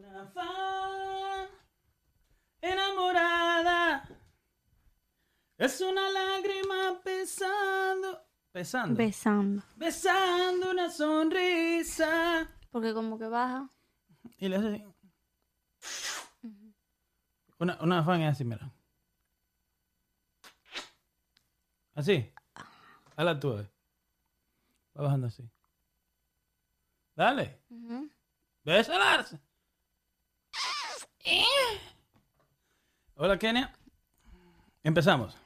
Una fan enamorada es una lágrima pesando, pesando, Besando. besando una sonrisa. Porque como que baja. Y le hace así. Una, una fan es así, mira. Así. Hazla tú, eh. Va bajando así. Dale. Ujú. Hola, Kenia. Empezamos.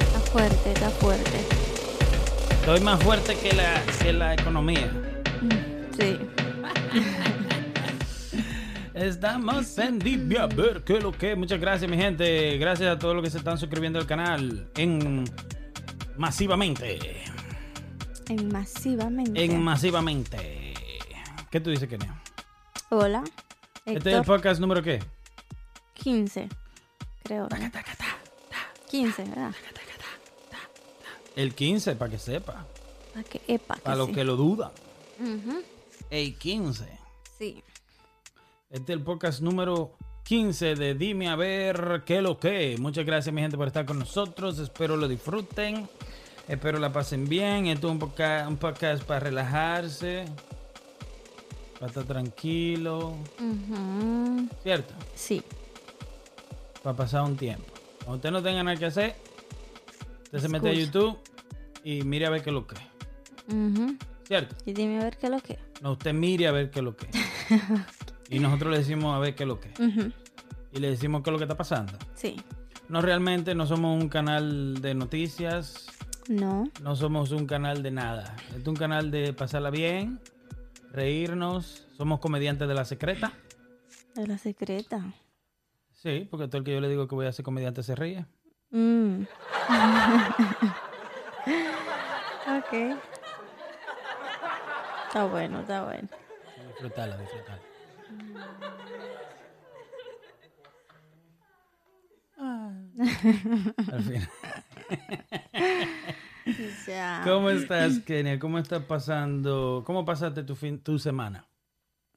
Está fuerte, está fuerte. Estoy más fuerte que la, que la economía. Sí. Estamos en Divia, a ver qué lo que. Muchas gracias, mi gente. Gracias a todos los que se están suscribiendo al canal en masivamente. En masivamente. En masivamente. ¿Qué tú dices, Kenia? Hola. Este es el podcast número qué? 15. Creo. ¿no? 15, ¿verdad? El 15, para que sepa. Para que epa. que Para los sí. que lo dudan. El 15. Sí. Este es el podcast número 15 de Dime a ver qué lo que. Muchas gracias, mi gente, por estar con nosotros. Espero lo disfruten. Espero la pasen bien. Esto es un podcast, un podcast para relajarse. Para estar tranquilo. ¿Cierto? Sí. Para pasar un tiempo. Cuando usted no tenga nada que hacer, usted se mete a. YouTube y mire a ver qué es lo que. Ujú. ¿Cierto? Y dime a ver qué es lo que. No, usted mire a ver qué es lo que. y nosotros le decimos a ver qué es lo que. Ujú. Y le decimos qué es lo que está pasando. Sí. No realmente no somos un canal de noticias, No. no somos un canal de nada. Es un canal de pasarla bien, reírnos. Somos comediantes de la secreta. De la secreta. Sí, porque todo el que yo le digo que voy a ser comediante se ríe. Mm. ok. Está bueno, está bueno. Disfrutarla, disfrutarla. Al final. Ya. ¿Cómo estás, Kenia? ¿Cómo estás pasando? ¿Cómo pasaste tu fin, tu semana?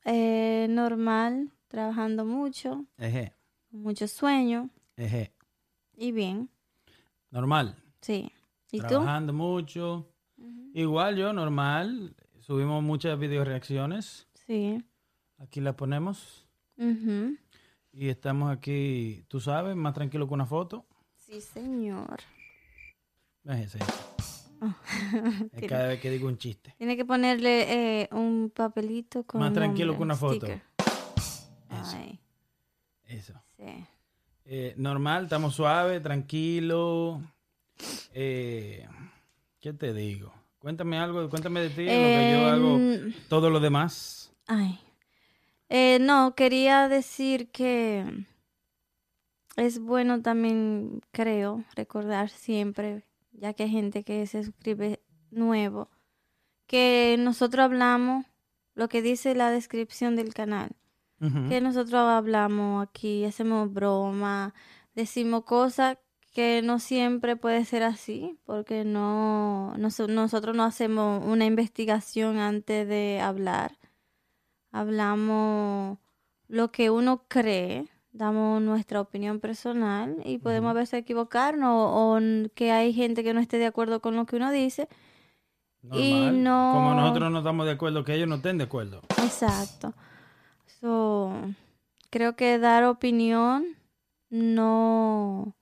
Eh, normal, trabajando mucho, Eje, mucho sueño eje. y bien. Normal. Sí. ¿Y tú? Trabajando mucho. Igual yo, normal. Subimos muchas video reacciones. Sí. Aquí las ponemos. Ujú. Y estamos aquí, tú sabes, más tranquilo que una foto. Sí, señor. Es ese. Ah. Es cada vez que digo un chiste. Tiene que ponerle eh, un papelito con. Más tranquilo que una un foto. Eso. Ay, Eso. sí. Eh, normal, estamos suaves, tranquilos. Eh, ¿Qué te digo? Cuéntame algo, cuéntame de ti, lo que yo hago, Em, todo lo demás. Ay. Eh, no, quería decir que es bueno también, creo, recordar siempre, ya que hay gente que se suscribe nuevo, que nosotros hablamos lo que dice la descripción del canal. Que nosotros hablamos aquí, hacemos broma, decimos cosas que no siempre puede ser así, porque no, noso- nosotros no hacemos una investigación antes de hablar. Hablamos lo que uno cree, damos nuestra opinión personal y podemos a veces equivocarnos o, que hay gente que no esté de acuerdo con lo que uno dice. y Normal. no- Como nosotros no estamos de acuerdo, que ellos no estén de acuerdo. Exacto. So, creo que dar opinión no,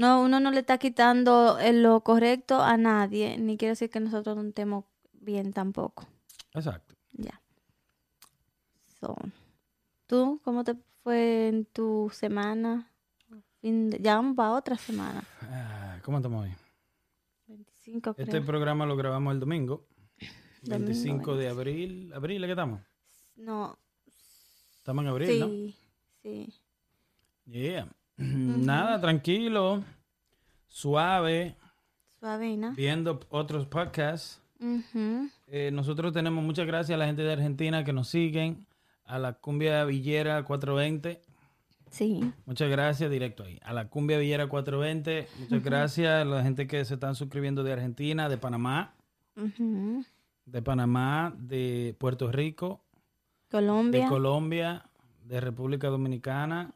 no, uno no le está quitando eh, lo correcto a nadie, ni quiere decir que nosotros no estemos bien tampoco. Exacto. Ya. So, ¿tú cómo te fue en tu semana? Fin de- ya vamos para otra semana. Ah, ¿Cómo estamos hoy? 25 creo. Este programa lo grabamos el domingo. Domingo, 25 de abril. ¿Abril? ¿a ¿Qué estamos? No, Estamos en abril, ¿no? sí, sí. Yeah. Nada, tranquilo, suave, Suavena. viendo otros podcasts. Eh, nosotros tenemos muchas gracias a la gente de Argentina que nos siguen, a la Cumbia Villera 420. Sí. Muchas gracias, directo ahí. A la Cumbia Villera 420. Muchas gracias a la gente que se están suscribiendo de Argentina, de Panamá, de Panamá, de Puerto Rico, Colombia. de Colombia, de República Dominicana.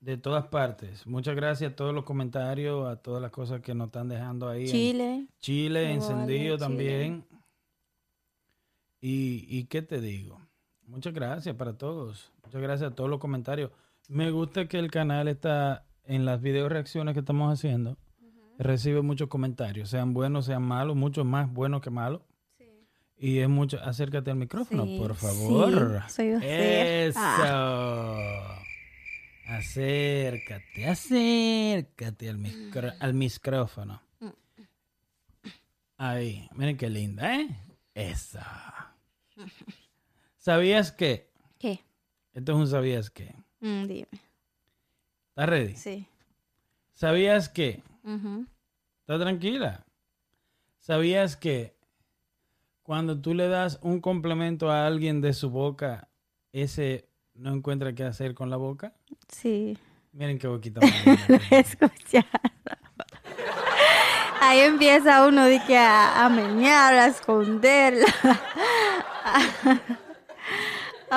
De todas partes. Muchas gracias a todos los comentarios, a todas las cosas que nos están dejando ahí. en Chile. Chile, encendido también. Y, y qué te digo, muchas gracias para todos. Muchas gracias a todos los comentarios. Me gusta que el canal está en las video reacciones que estamos haciendo. Recibe muchos comentarios, sean buenos, sean malos, muchos más buenos que malos. Y es mucho, acércate al micrófono, Sí, por favor. sí, soy usted. Eso. Ah. Acércate, acércate al, micro- al micrófono. Ahí, miren qué linda, ¿eh? Eso. ¿Sabías que? ¿Qué? Esto es un sabías que. Mm, dime. ¿Estás ready? Sí. ¿Sabías que? Está tranquila. ¿Sabías que cuando tú le das un complemento a alguien de su boca, ese no encuentra qué hacer con la boca? Sí. Miren qué boquita. Lo he tiene. escuchado. Ahí empieza uno de que a, a menear, a esconderla, a,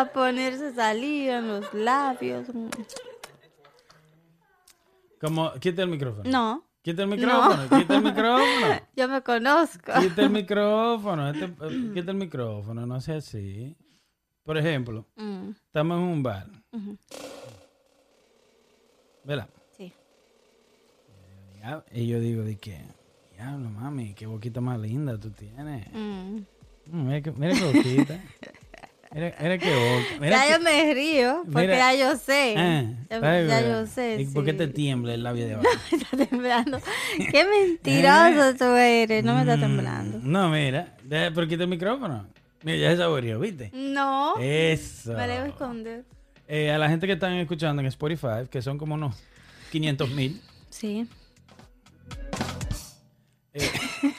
a ponerse saliva en los labios. Como, quita el micrófono. No, Quita el micrófono, quita el micrófono. yo me conozco. Quita el micrófono, este- quita el micrófono, no sea así. Por ejemplo, Mm, estamos en un bar. ¿Verdad? Sí. Y yo digo, ¿de qué? Diablo, mami, qué boquita más linda tú tienes. Mm. Mm, Mira, qué, mira qué boquita. Mira, mira qué boca. Mira Ya yo me río, porque Mira. ya yo sé. Ah, ya, yo sé. ¿Y ¿Por qué te tiembla el labio de abajo? está temblando. Qué mentiroso tú eres. No me está Mm, temblando. No, mira, deja- pero quita el micrófono. Mira, ya se saboreó, ¿viste? No. Eso. Me debo esconder. Eh, a la gente que están escuchando en Spotify, que son como unos 500 mil. Sí. eh,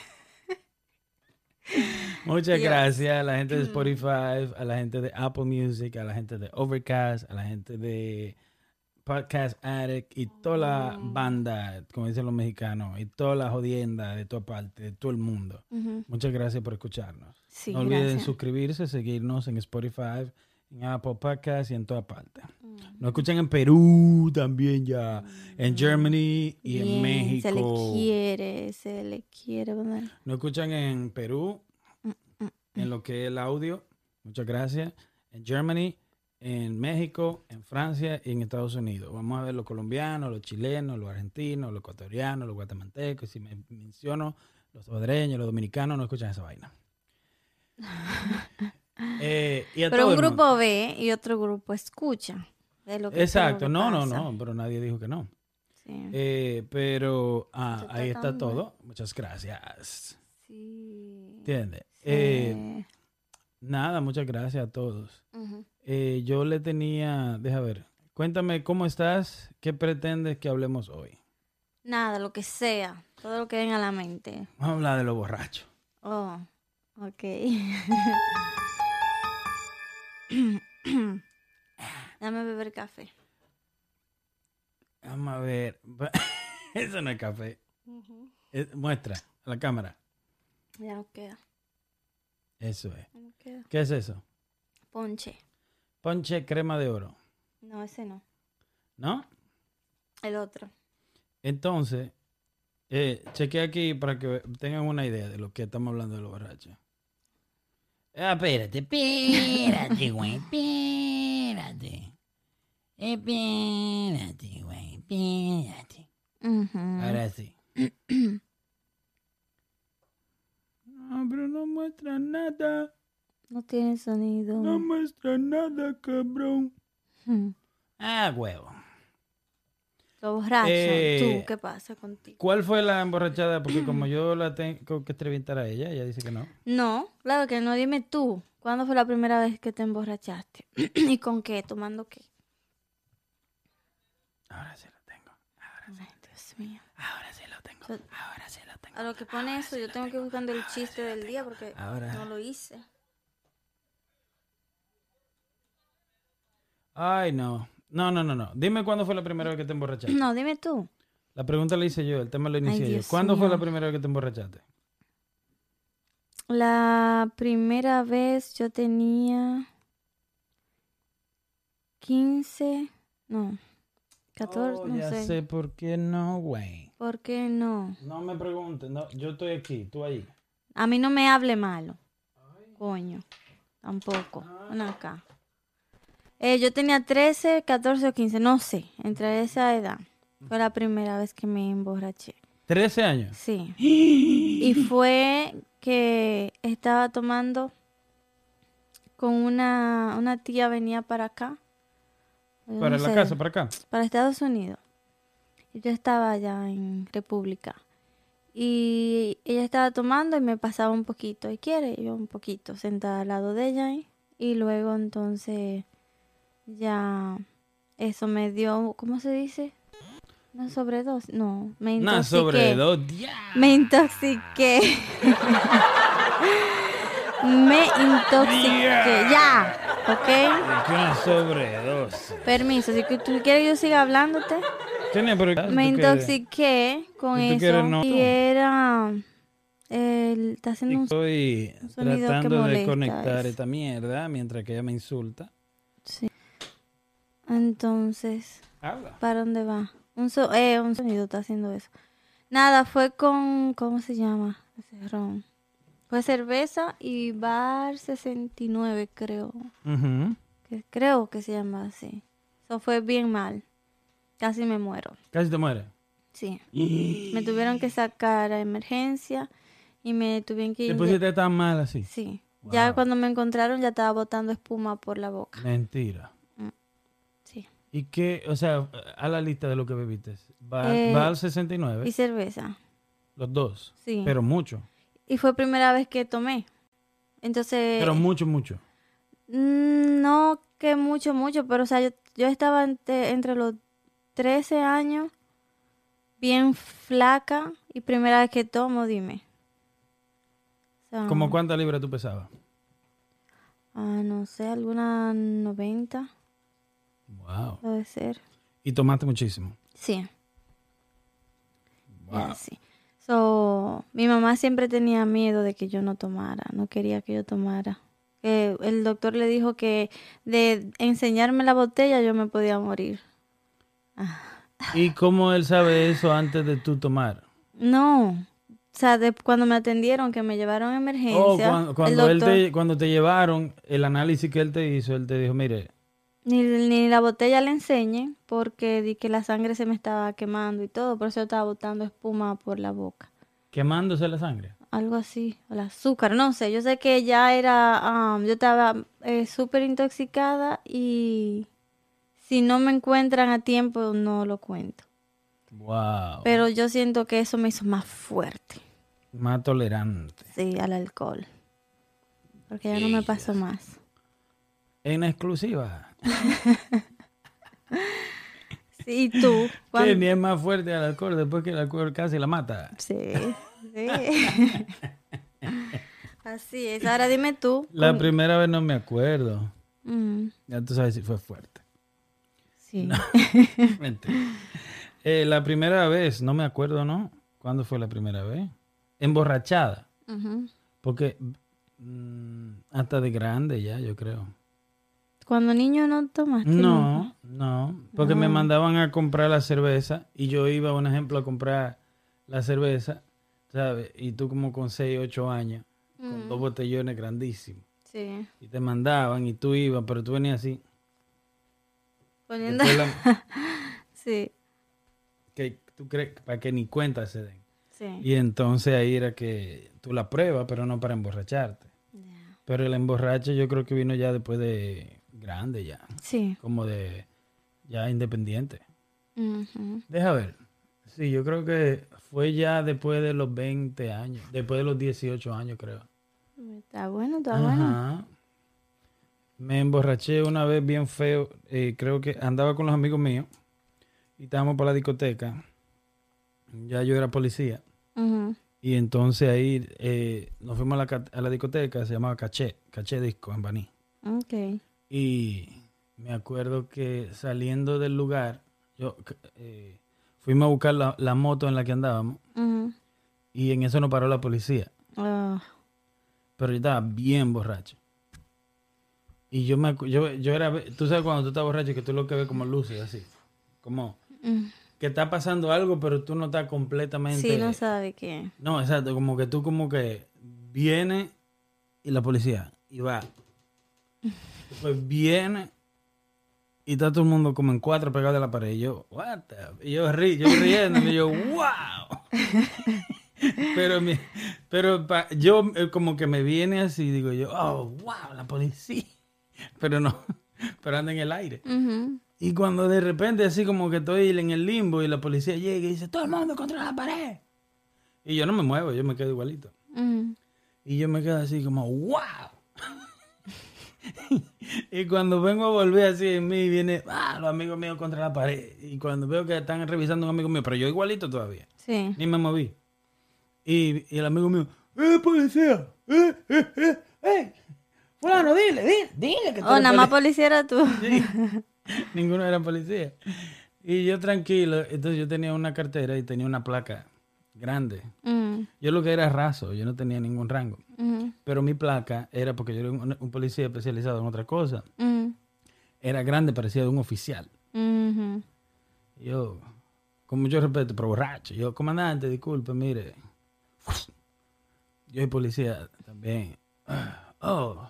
muchas Dios. gracias a la gente de Spotify, a la gente de Apple Music, a la gente de Overcast, a la gente de Podcast Addict y toda la banda, como dicen los mexicanos, y toda la jodienda de toda parte, de todo el mundo. Muchas gracias por escucharnos. Sí, no olviden gracias. suscribirse, seguirnos en Spotify, en Apple Podcast y en toda parte. Mm. Nos escuchan en Perú también ya, en Germany y en México. Se le quiere, se le quiere. ¿verdad? Nos escuchan en Perú, Mm, en lo que es el audio. Muchas gracias. En Germany, en México, en Francia y en Estados Unidos. Vamos a ver los colombianos, los chilenos, los argentinos, los ecuatorianos, los guatemaltecos. Si me menciono los salvadoreños, los dominicanos, no escuchan esa vaina. Eh, y a Pero un mundo. grupo ve y otro grupo escucha. Es lo que- Exacto, no, no, no, pero nadie dijo que no. Sí. Eh, pero ah, ahí está todo. Muchas gracias. Sí. ¿Entiendes? Sí. Eh, nada, muchas gracias a todos. Yo le tenía, deja ver, cuéntame cómo estás, qué pretendes que hablemos hoy. Nada, lo que sea. Todo lo que venga a la mente. Vamos a hablar de los borrachos. Oh, ok. Dame beber café. Vamos a ver. Eso no es café. Es- muestra a la cámara. Ya no queda. Eso es. ya no queda. ¿Qué es eso? Ponche. Ponche crema de oro. No, ese no. ¿No? El otro. Entonces, eh, chequea aquí para que tengan una idea de lo que estamos hablando de los borrachos. Ah, espérate, espérate, güey, espérate. Espérate, güey, espérate. Ahora sí. No, pero no muestra nada. No tiene sonido. No muestra nada, cabrón. Hmm. Ah, huevo. Lo borracho. Eh, ¿Tú qué pasa contigo? ¿Cuál fue la emborrachada? Porque como yo la tengo que entrevistar a ella, ella dice que no. No, claro que no. Dime tú. ¿Cuándo fue la primera vez que te emborrachaste? ¿Y con qué? ¿Tomando qué? Ahora sí lo tengo. Ay, Dios mío. Ahora sí lo tengo. So- Ahora sí lo tengo. A lo que pone eso, yo tengo que ir buscando el chiste del día porque Ahora. no lo hice. Ay, no. No, no, no, no. Dime cuándo fue la primera vez que te emborrachaste. No, dime tú. La pregunta la hice yo, el tema lo inicié yo. ¿Cuándo fue la primera vez que te emborrachaste? La primera vez yo tenía 15, no, 14, Oh, no ya sé. sé por qué no, güey. ¿Por qué no? No me preguntes, no, yo estoy aquí, tú ahí. A mí no me hable malo. Coño, tampoco. Ven acá. Eh, yo tenía 13, 14 o 15, no sé, entre esa edad. Fue la primera vez que me emborraché. 13 años. Sí. Y fue que estaba tomando con una, una tía venía para acá. Para no la sé, casa, para acá. Para Estados Unidos. Y yo estaba allá en República. Y ella estaba tomando y me pasaba un poquito. ¿Y quiere? Y yo un poquito, sentada al lado de ella. ¿eh? Y luego entonces ya eso me dio, ¿cómo se dice? Una sobredosis. No, me Una intoxiqué. sobredosis. ¡Dia! Me intoxiqué. me intoxiqué. Ya, ¿ok? Que una sobredosis. Permiso, si que tú quieres que yo siga hablándote. Tenía, pero- ¿tú Me qué- intoxiqué con ¿Y tú eso. quieres no? Y era... el- está haciendo un... Estoy sonido que tratando de molesta conectar eso. esta mierda mientras que ella me insulta. Sí. Entonces, Habla. ¿para dónde va? Un, so- eh, un sonido está haciendo eso. Nada, fue con... ¿Cómo se llama? Ese ron. Fue cerveza y bar 69, creo. Ujú. que creo que se llama así. Eso fue bien mal. Casi me muero. Casi te mueres. Sí. Me tuvieron que sacar a emergencia y me tuvieron que Te pusiste tan mal así. Sí. Ya cuando me encontraron ya estaba botando espuma por la boca. Mentira. ¿Y qué? O sea, a la lista de lo que bebiste. Va, Eh, va al 69, Y cerveza. los dos. Sí. Pero mucho. Y fue primera vez que tomé. Entonces, Pero mucho, mucho. mm, no que mucho, mucho, pero o sea, yo, yo estaba entre, entre los 13 años, bien flaca, y primera vez que tomo, dime. O sea, ¿Cómo cuántas libras tú pesabas? Ah, no sé, alguna 90 Wow. puede ser. Y tomaste muchísimo. Sí, Wow. sí. So, mi mamá siempre tenía miedo de que yo no tomara, no quería que yo tomara. Que el doctor le dijo que de enseñarme la botella yo me podía morir. ¿Y cómo él sabe eso antes de tú tomar? No, o sea, de, cuando me atendieron, que me llevaron a emergencia, Oh, cuando, cuando él te, cuando te llevaron, el análisis que él te hizo, él te dijo, mire, Ni, ni la botella le enseñé porque di que la sangre se me estaba quemando y todo, por eso estaba botando espuma por la boca. quemándose la sangre. Algo así, o el azúcar, no sé. Yo sé que ya era, am, yo estaba eh, súper intoxicada y si no me encuentran a tiempo no lo cuento. Wow. Pero yo siento que eso me hizo más fuerte, Más tolerante. sí, al alcohol. Porque ya no me pasó más. En exclusiva. Sí, ¿y tú? Que ¿Cuándo- ni es más fuerte al alcohol después que el alcohol casi la mata. Sí, sí. Así es. Ahora dime tú. La primera vez no me acuerdo. Mm, Ya tú sabes si fue fuerte. sí. Eh, la primera vez, no me acuerdo, ¿no? ¿Cuándo fue la primera vez? Emborrachada. Porque mm, hasta de grande ya, yo creo. Cuando niño no tomaste. No, no, porque me Ah. mandaban a comprar la cerveza y yo iba, un ejemplo, a comprar la cerveza, ¿sabes? Y tú como con 6, 8 años, con dos botellones grandísimos. Sí. Y te mandaban y tú ibas, pero tú venías así. Poniendo. La- Sí. que tú crees para que ni cuenta se den. Sí. Y entonces ahí era que tú la pruebas, pero no para emborracharte. Pero el emborrache yo creo que vino ya después de grande ya, Sí. como de ya independiente. Deja ver. Sí, yo creo que fue ya después de los 20 años, después de los 18 años creo. Está bueno, está bueno. Ajá. Me emborraché una vez bien feo, eh, creo que andaba con los amigos míos y estábamos por la discoteca. Ya yo era policía. Y entonces ahí eh, nos fuimos a la, a la discoteca, se llamaba Caché, Caché Disco en Baní. Ok. Y me acuerdo que saliendo del lugar, yo eh, fuimos a buscar la, la moto en la que andábamos y en eso nos paró la policía. Ah, Pero yo estaba bien borracho. Y yo me yo, yo era, tú sabes cuando tú estás borracho que tú lo que ves como luces así, como mm. que está pasando algo pero tú no estás completamente... Sí, no sabe qué. No, exacto, como que tú como que viene y la policía y va. Después viene y está todo el mundo como en cuatro pegados a la pared. Y yo, what the-" Y yo rí, yo riendo, y yo, wow. pero mi- pero pa- yo eh, como que me viene así, digo yo, oh, wow, la policía. Pero no, pero anda en el aire. Y cuando de repente así como que estoy en el limbo y la policía llega y dice, todo el mundo contra la pared. Y yo no me muevo, yo me quedo igualito. Y yo me quedo así como, wow. y cuando vengo a volver así en mí, viene, ah, los amigos míos contra la pared. Y cuando veo que están revisando a un amigo mío, pero yo igualito todavía, Sí. ni me moví. Y, y el amigo mío, ¡eh, policía! ¡eh, eh, eh! ¡eh! Fulano, dile, dile, dile que tú Oh, nada más policía". policía era tú. Sí. Ninguno era policía. Y yo tranquilo, entonces yo tenía una cartera y tenía una placa grande. Mm, Yo lo que era raso, yo no tenía ningún rango. ujú, Pero mi placa era porque yo era un, un policía especializado en otra cosa. mm, Era grande, parecía de un oficial. Y Yo, con mucho respeto, pero borracho. Yo, comandante, disculpe, mire. Yo soy policía también. Oh.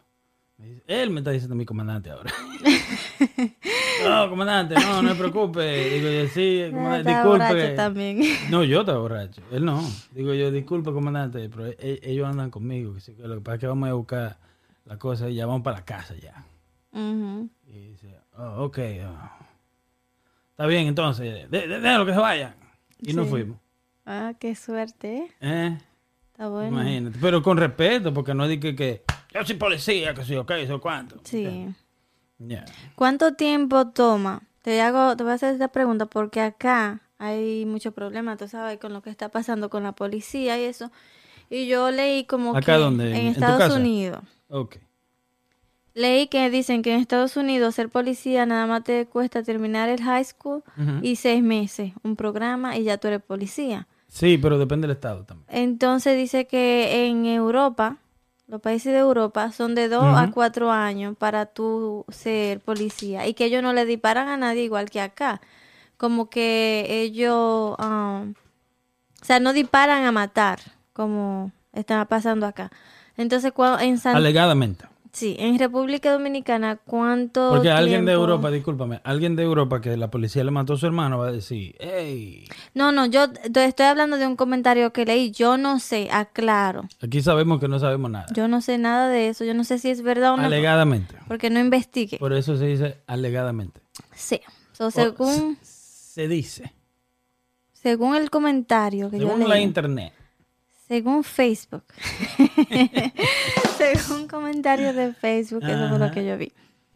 Me dice- él me está diciendo mi comandante ahora. no, comandante, no, no se preocupe. Digo yo, sí, Ah, comandante, borracho disculpe. también. No, yo estaba borracho. Él no. Digo yo, disculpe, comandante, pero e- ellos andan conmigo. que Lo que pasa es que vamos a buscar la cosa y ya vamos para la casa ya. Y dice, oh, ok. oh. Está bien, entonces, de- de- déjalo que se vayan. Y nos fuimos. Ah, qué suerte. ¿eh? ¿Eh? Está bueno. Imagínate. Pero con respeto, porque no es que, que yo soy policía, que soy ok, soy cuánto. Sí. Ya. ¿Cuánto tiempo toma? Te hago, te voy a hacer esta pregunta porque acá hay muchos problemas, tú sabes, con lo que está pasando con la policía y eso. Y yo leí como ¿Acá que dónde? ¿En- Estados? Unidos. Ok. Leí que dicen que en Estados Unidos ser policía nada más te cuesta terminar el high school y seis meses, un programa y ya tú eres policía. Sí, pero depende del estado también. Entonces dice que en Europa, los países de Europa son de dos a cuatro años para tú ser policía y que ellos no le disparan a nadie igual que acá. Como que ellos, um, o sea, no disparan a matar como está pasando acá. Entonces, cua- en San, Alegadamente. Sí, en República Dominicana, ¿cuánto Porque alguien de? Europa, discúlpame, alguien de Europa que la policía le mató a su hermano va a decir, hey, No, no, yo estoy hablando de un comentario que leí. Yo no sé, aclaro. aquí sabemos que no sabemos nada. Yo no sé nada de eso. Yo no sé si es verdad o no. Alegadamente. Porque no investigué. Por eso se dice alegadamente. Sí. So, O según, se, se dice. según el comentario que yo Según la leí, internet. Según Facebook, según comentarios de Facebook, eso fue lo que yo vi.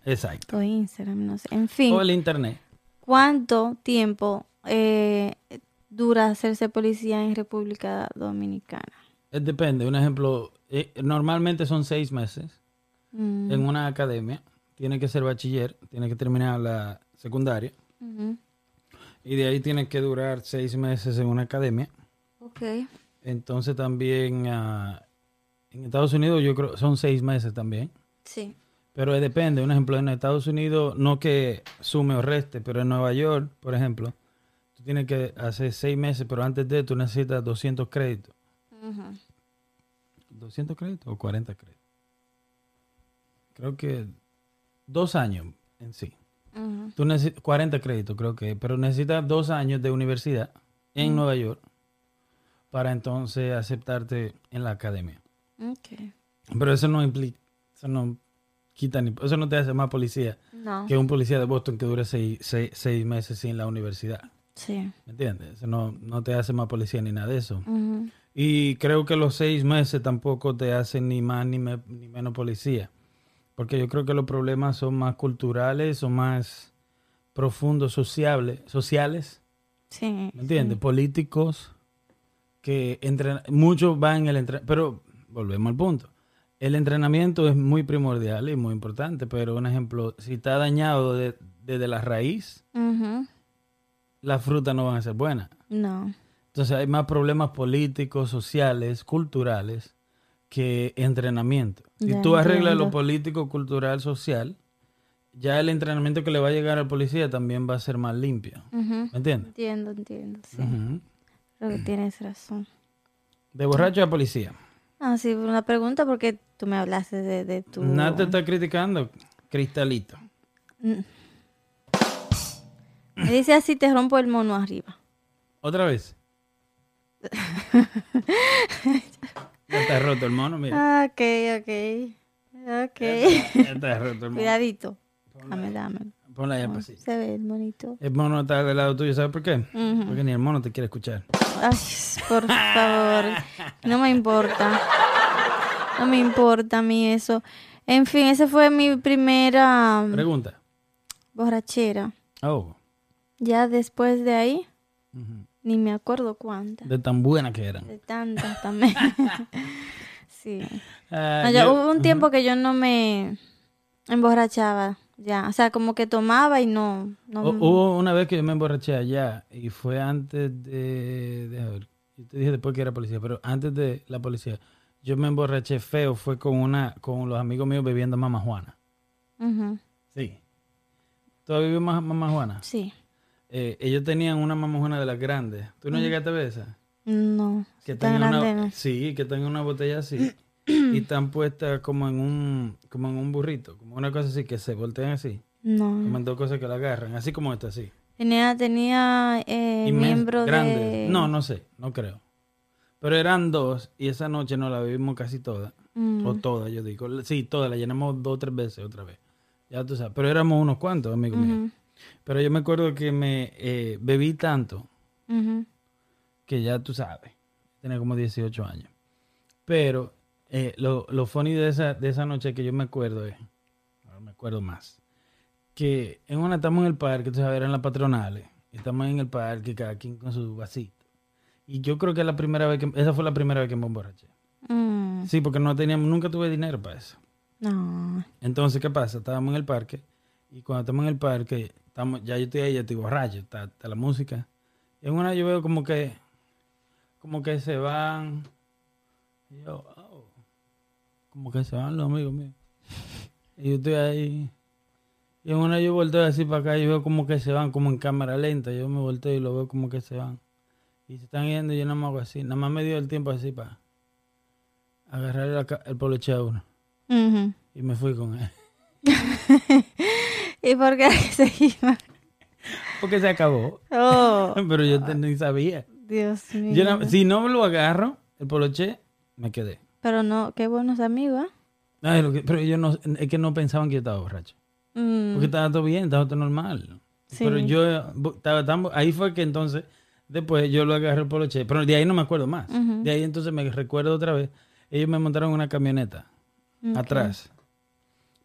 Exacto. O Instagram, no sé. En fin, O el internet. ¿cuánto tiempo eh, dura hacerse policía en República Dominicana? Eh, Depende. Un ejemplo, eh, normalmente son seis meses Mm, en una academia. Tiene que ser bachiller, tiene que terminar la secundaria. Y de ahí tiene que durar seis meses en una academia. Ok. Entonces también ah, en Estados Unidos yo creo son seis meses también. Sí. Pero depende. Un ejemplo, en Estados Unidos no que sume o reste, pero en Nueva York, por ejemplo, tú tienes que hacer seis meses, pero antes de tú necesitas 200 créditos. Ujú. ¿200 créditos o 40 créditos? Creo que dos años en sí. Ujú. Tú necesitas 40 créditos, creo que, pero necesitas dos años de universidad en Nueva York para entonces aceptarte en la academia. Ok. Pero eso no implica, eso no quita ni, eso no te hace más policía No. que un policía de Boston que dure seis, seis- seis meses sin la universidad. Sí. ¿Me entiendes? Eso no, no te hace más policía ni nada de eso. Y creo que los seis meses tampoco te hacen ni más ni, me- ni menos policía. Porque yo creo que los problemas son más culturales o más profundos, sociables, sociales, Sí. ¿me entiendes? Políticos que muchos van en el entrenamiento, pero volvemos al punto. El entrenamiento es muy primordial y muy importante, pero un ejemplo, si está dañado de- desde la raíz, Ujú. las frutas no van a ser buenas. No. Entonces hay más problemas políticos, sociales, culturales que entrenamiento. Si Ya tú arreglas entiendo. lo político, cultural, social, ya el entrenamiento que le va a llegar al policía también va a ser más limpio. ¿Me entiendes? Entiendo, entiendo, sí. Creo que tienes razón. De borracho a policía. Ah, sí, una pregunta porque tú me hablaste de, de tu... Nada te está criticando, Cristalito. Mm. Me dice así, te rompo el mono arriba. ¿Otra vez? ya está roto el mono, mira. Ah, ok, ok. Ok. Ya está roto el mono. Cuidadito. Dame, dame. Para así. Se ve el monito. El mono está del lado tuyo, ¿sabes por qué? Porque ni el mono te quiere escuchar. Ay, por favor. No me importa. No me importa a mí eso. En fin, esa fue mi primera mm, Pregunta. borrachera. Oh. Ya después de ahí, ni me acuerdo cuántas. De tan buena que eran. De tantas también. sí. Ah, No, yo- hubo un tiempo que yo no me emborrachaba. Ya. O sea, como que tomaba y no. no hu- hubo una vez que yo me emborraché allá y fue antes de, ver, yo te dije después que era policía, pero antes de la policía, yo me emborraché feo, fue con una, con los amigos míos bebiendo mamá Juana. Ujú, Sí. ¿Tú has bebido ma- mamá Juana? Sí. Eh, ellos tenían una mamá Juana de las grandes. ¿Tú no Mm. llegaste a ver esa? No. Que tan grande, una, no. sí, que tengan una botella así y están puestas como en un como en un burrito, como una cosa así que se voltean así, No. como en dos cosas que la agarran, así como esta así. Tenía, tenía eh, miembro de... No, no sé, no creo. Pero eran dos y esa noche nos la bebimos casi toda, Mm, o toda, yo digo. Sí, toda, la llenamos dos o tres veces otra vez. Ya tú sabes, pero éramos unos cuantos, amigos míos. ujú, Pero yo me acuerdo que me eh, bebí tanto que ya tú sabes, tenía como 18 años. Pero eh, lo, lo funny de esa, de esa noche que yo me acuerdo es, ahora me acuerdo más, que en una estamos en el parque, tú sabes, eran las patronales, estamos en el parque, cada quien con su vasito. Y yo creo que es la primera vez que, esa fue la primera vez que me emborraché. Mm, Sí, porque no teníamos, nunca tuve dinero para eso. No. Entonces, ¿qué pasa? Estábamos en el parque y cuando estamos en el parque, estamos, ya yo estoy ahí, ya estoy borracho, está, está la música. Y en una yo veo como que, como que se van, y yo, como que se van los amigos míos. Y yo estoy ahí, y en una yo volteo así para acá y veo como que se van, como en cámara lenta. Yo me volteo y lo veo como que se van. Y se están yendo y yo nada más hago así, nada más me dio el tiempo así para agarrar ca- el poloche a uno. Y me fui con él. ¿Y por qué se iba? Porque se acabó. Oh, Pero yo te- ni sabía. Dios mío. Yo si no me lo agarro, el poloche, me quedé. Pero no, qué buenos amigos, ¿eh? Ay, lo que- pero ellos no, es que no pensaban que yo estaba borracho. Mm, Porque estaba todo bien, estaba todo normal. Sí. Pero yo estaba tan... Ahí fue que entonces, después yo lo agarré el poloche. Pero de ahí no me acuerdo más. De ahí entonces me recuerdo otra vez. Ellos me montaron una camioneta atrás.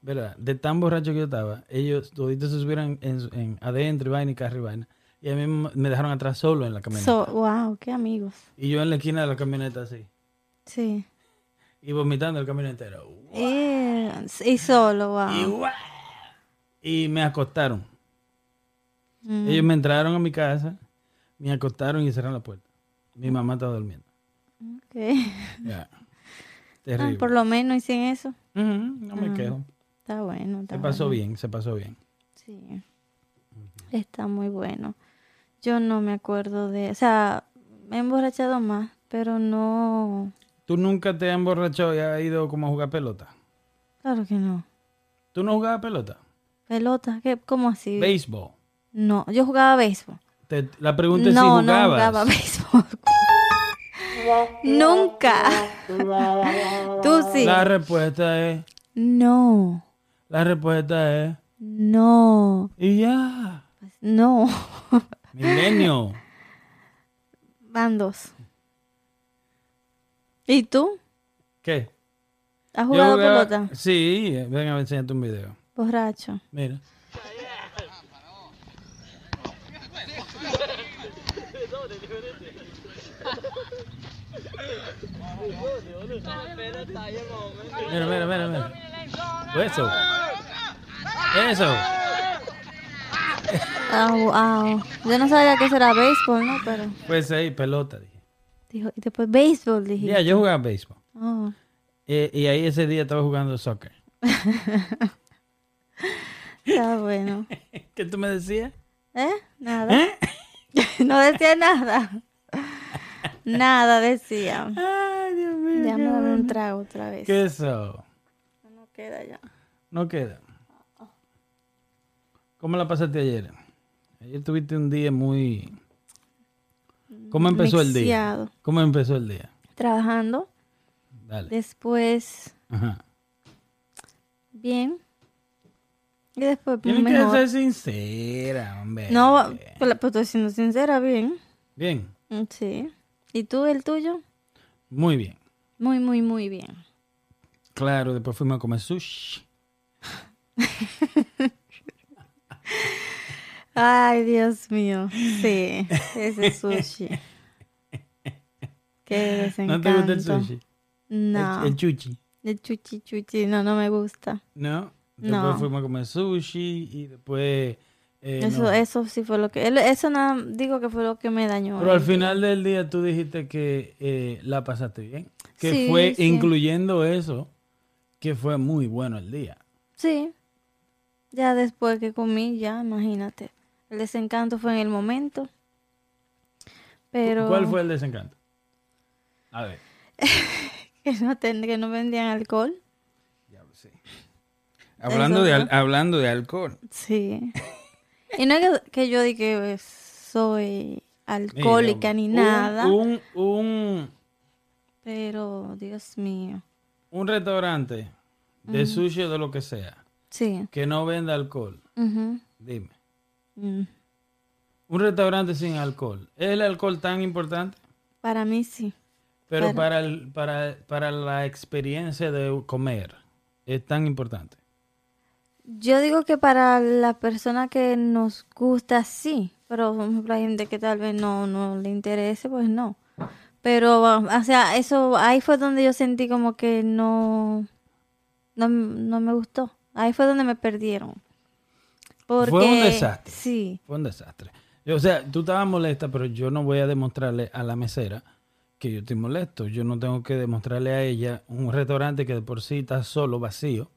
¿Verdad? De tan borracho que yo estaba, ellos toditos se subieron en, en adentro y vaina y carro y vaina. Y a mí me me dejaron atrás solo en la camioneta. So, wow, qué amigos. Y yo en la esquina de la camioneta así. Sí. Y vomitando el camino entero. Eh, y solo, wow. Y, me acostaron. Mm, Ellos me entraron a mi casa, me acostaron y cerraron la puerta. Mi mamá estaba durmiendo. ok. Ya. Ah, por lo menos hicieron eso. No me Ah, quedo. Está bueno. Está Se pasó bueno. bien, se pasó bien. Sí. Está muy bueno. Yo no me acuerdo de... O sea, me he emborrachado más, pero no... ¿Tú nunca te has emborrachado y has ido como a jugar pelota? Claro que no. ¿Tú no jugabas pelota? Pelota, ¿qué? ¿Cómo así? Béisbol. No, yo jugaba béisbol. Te- la pregunta es no, si no jugabas. jugaba béisbol. Nunca. Tú sí. La respuesta es, No, la respuesta es, no, y ya. no. Milenio. Van dos. ¿Y tú? ¿Qué? ¿Has jugado jugaba- pelota? Sí, ven a enseñarte un video. Borracho. Mira. Mira, mira, mira, mira. Eso. Eso. Ah, wow. Yo no sabía que eso era béisbol, ¿no? Pero Pues ahí, pelota, dije. Dijo, y después béisbol, dije. Ya, yo jugaba béisbol. Oh. Eh, y ahí ese día estaba jugando soccer. Está bueno. ¿Qué tú me decías? ¿Eh? Nada. ¿Eh? no decía nada. Nada decía. Ay, Dios mío. Ya me dame un trago otra vez. ¿Qué es eso? No queda ya. No queda. ¿Cómo la pasaste ayer? Ayer tuviste un día muy... ¿Cómo empezó el día? ¿Cómo empezó el día? Trabajando. Dale. Después, Ajá. bien. Y después, pues, Tienes que mejor. ser sincera, hombre. No, pues, pues, estoy siendo sincera, bien. Bien, Mm, Sí. ¿Y tú, el tuyo? muy bien. Muy, muy, muy bien. Claro, después fuimos a comer sushi. Ay, Dios mío. Sí, ese sushi. Qué ¿No desencanto. te gusta el sushi? No, El, el chuchi. el chuchi chuchi, no, no me gusta. ¿No? Después No. fuimos a comer sushi y después... eh, eso, no. eso sí fue lo que, eso nada, digo que fue lo que me dañó. Pero al final del día tú dijiste que eh, la pasaste bien. Que Sí, fue, sí. incluyendo eso, que fue muy bueno el día. Sí. Ya después que comí, ya, imagínate. El desencanto fue en el momento. Pero ¿Cuál fue el desencanto? A ver. que no, ten- que no vendían alcohol. Ya, pues, sí. Hablando, de, al- ¿no? hablando de alcohol. Sí. y no es que, que yo diga que soy alcohólica Mira, ni un- nada, Un, un, pero Dios mío. un restaurante de sushi o de lo que sea Sí. que no venda alcohol. Dime. Mm. Un restaurante sin alcohol. ¿Es el alcohol tan importante? Para mí sí. Pero para, el, para, para la experiencia de comer es tan importante. Yo digo que para la persona que nos gusta sí, pero por ejemplo, hay gente que tal vez no, no le interese, pues no. Pero, o sea, eso, ahí fue donde yo sentí como que no, no, no me gustó. Ahí fue donde me perdieron. Porque, Fue un desastre. Sí, Fue un desastre. O sea, tú estabas molesta, pero yo no voy a demostrarle a la mesera que yo estoy molesto. Yo no tengo que demostrarle a ella un restaurante que de por sí está solo, vacío.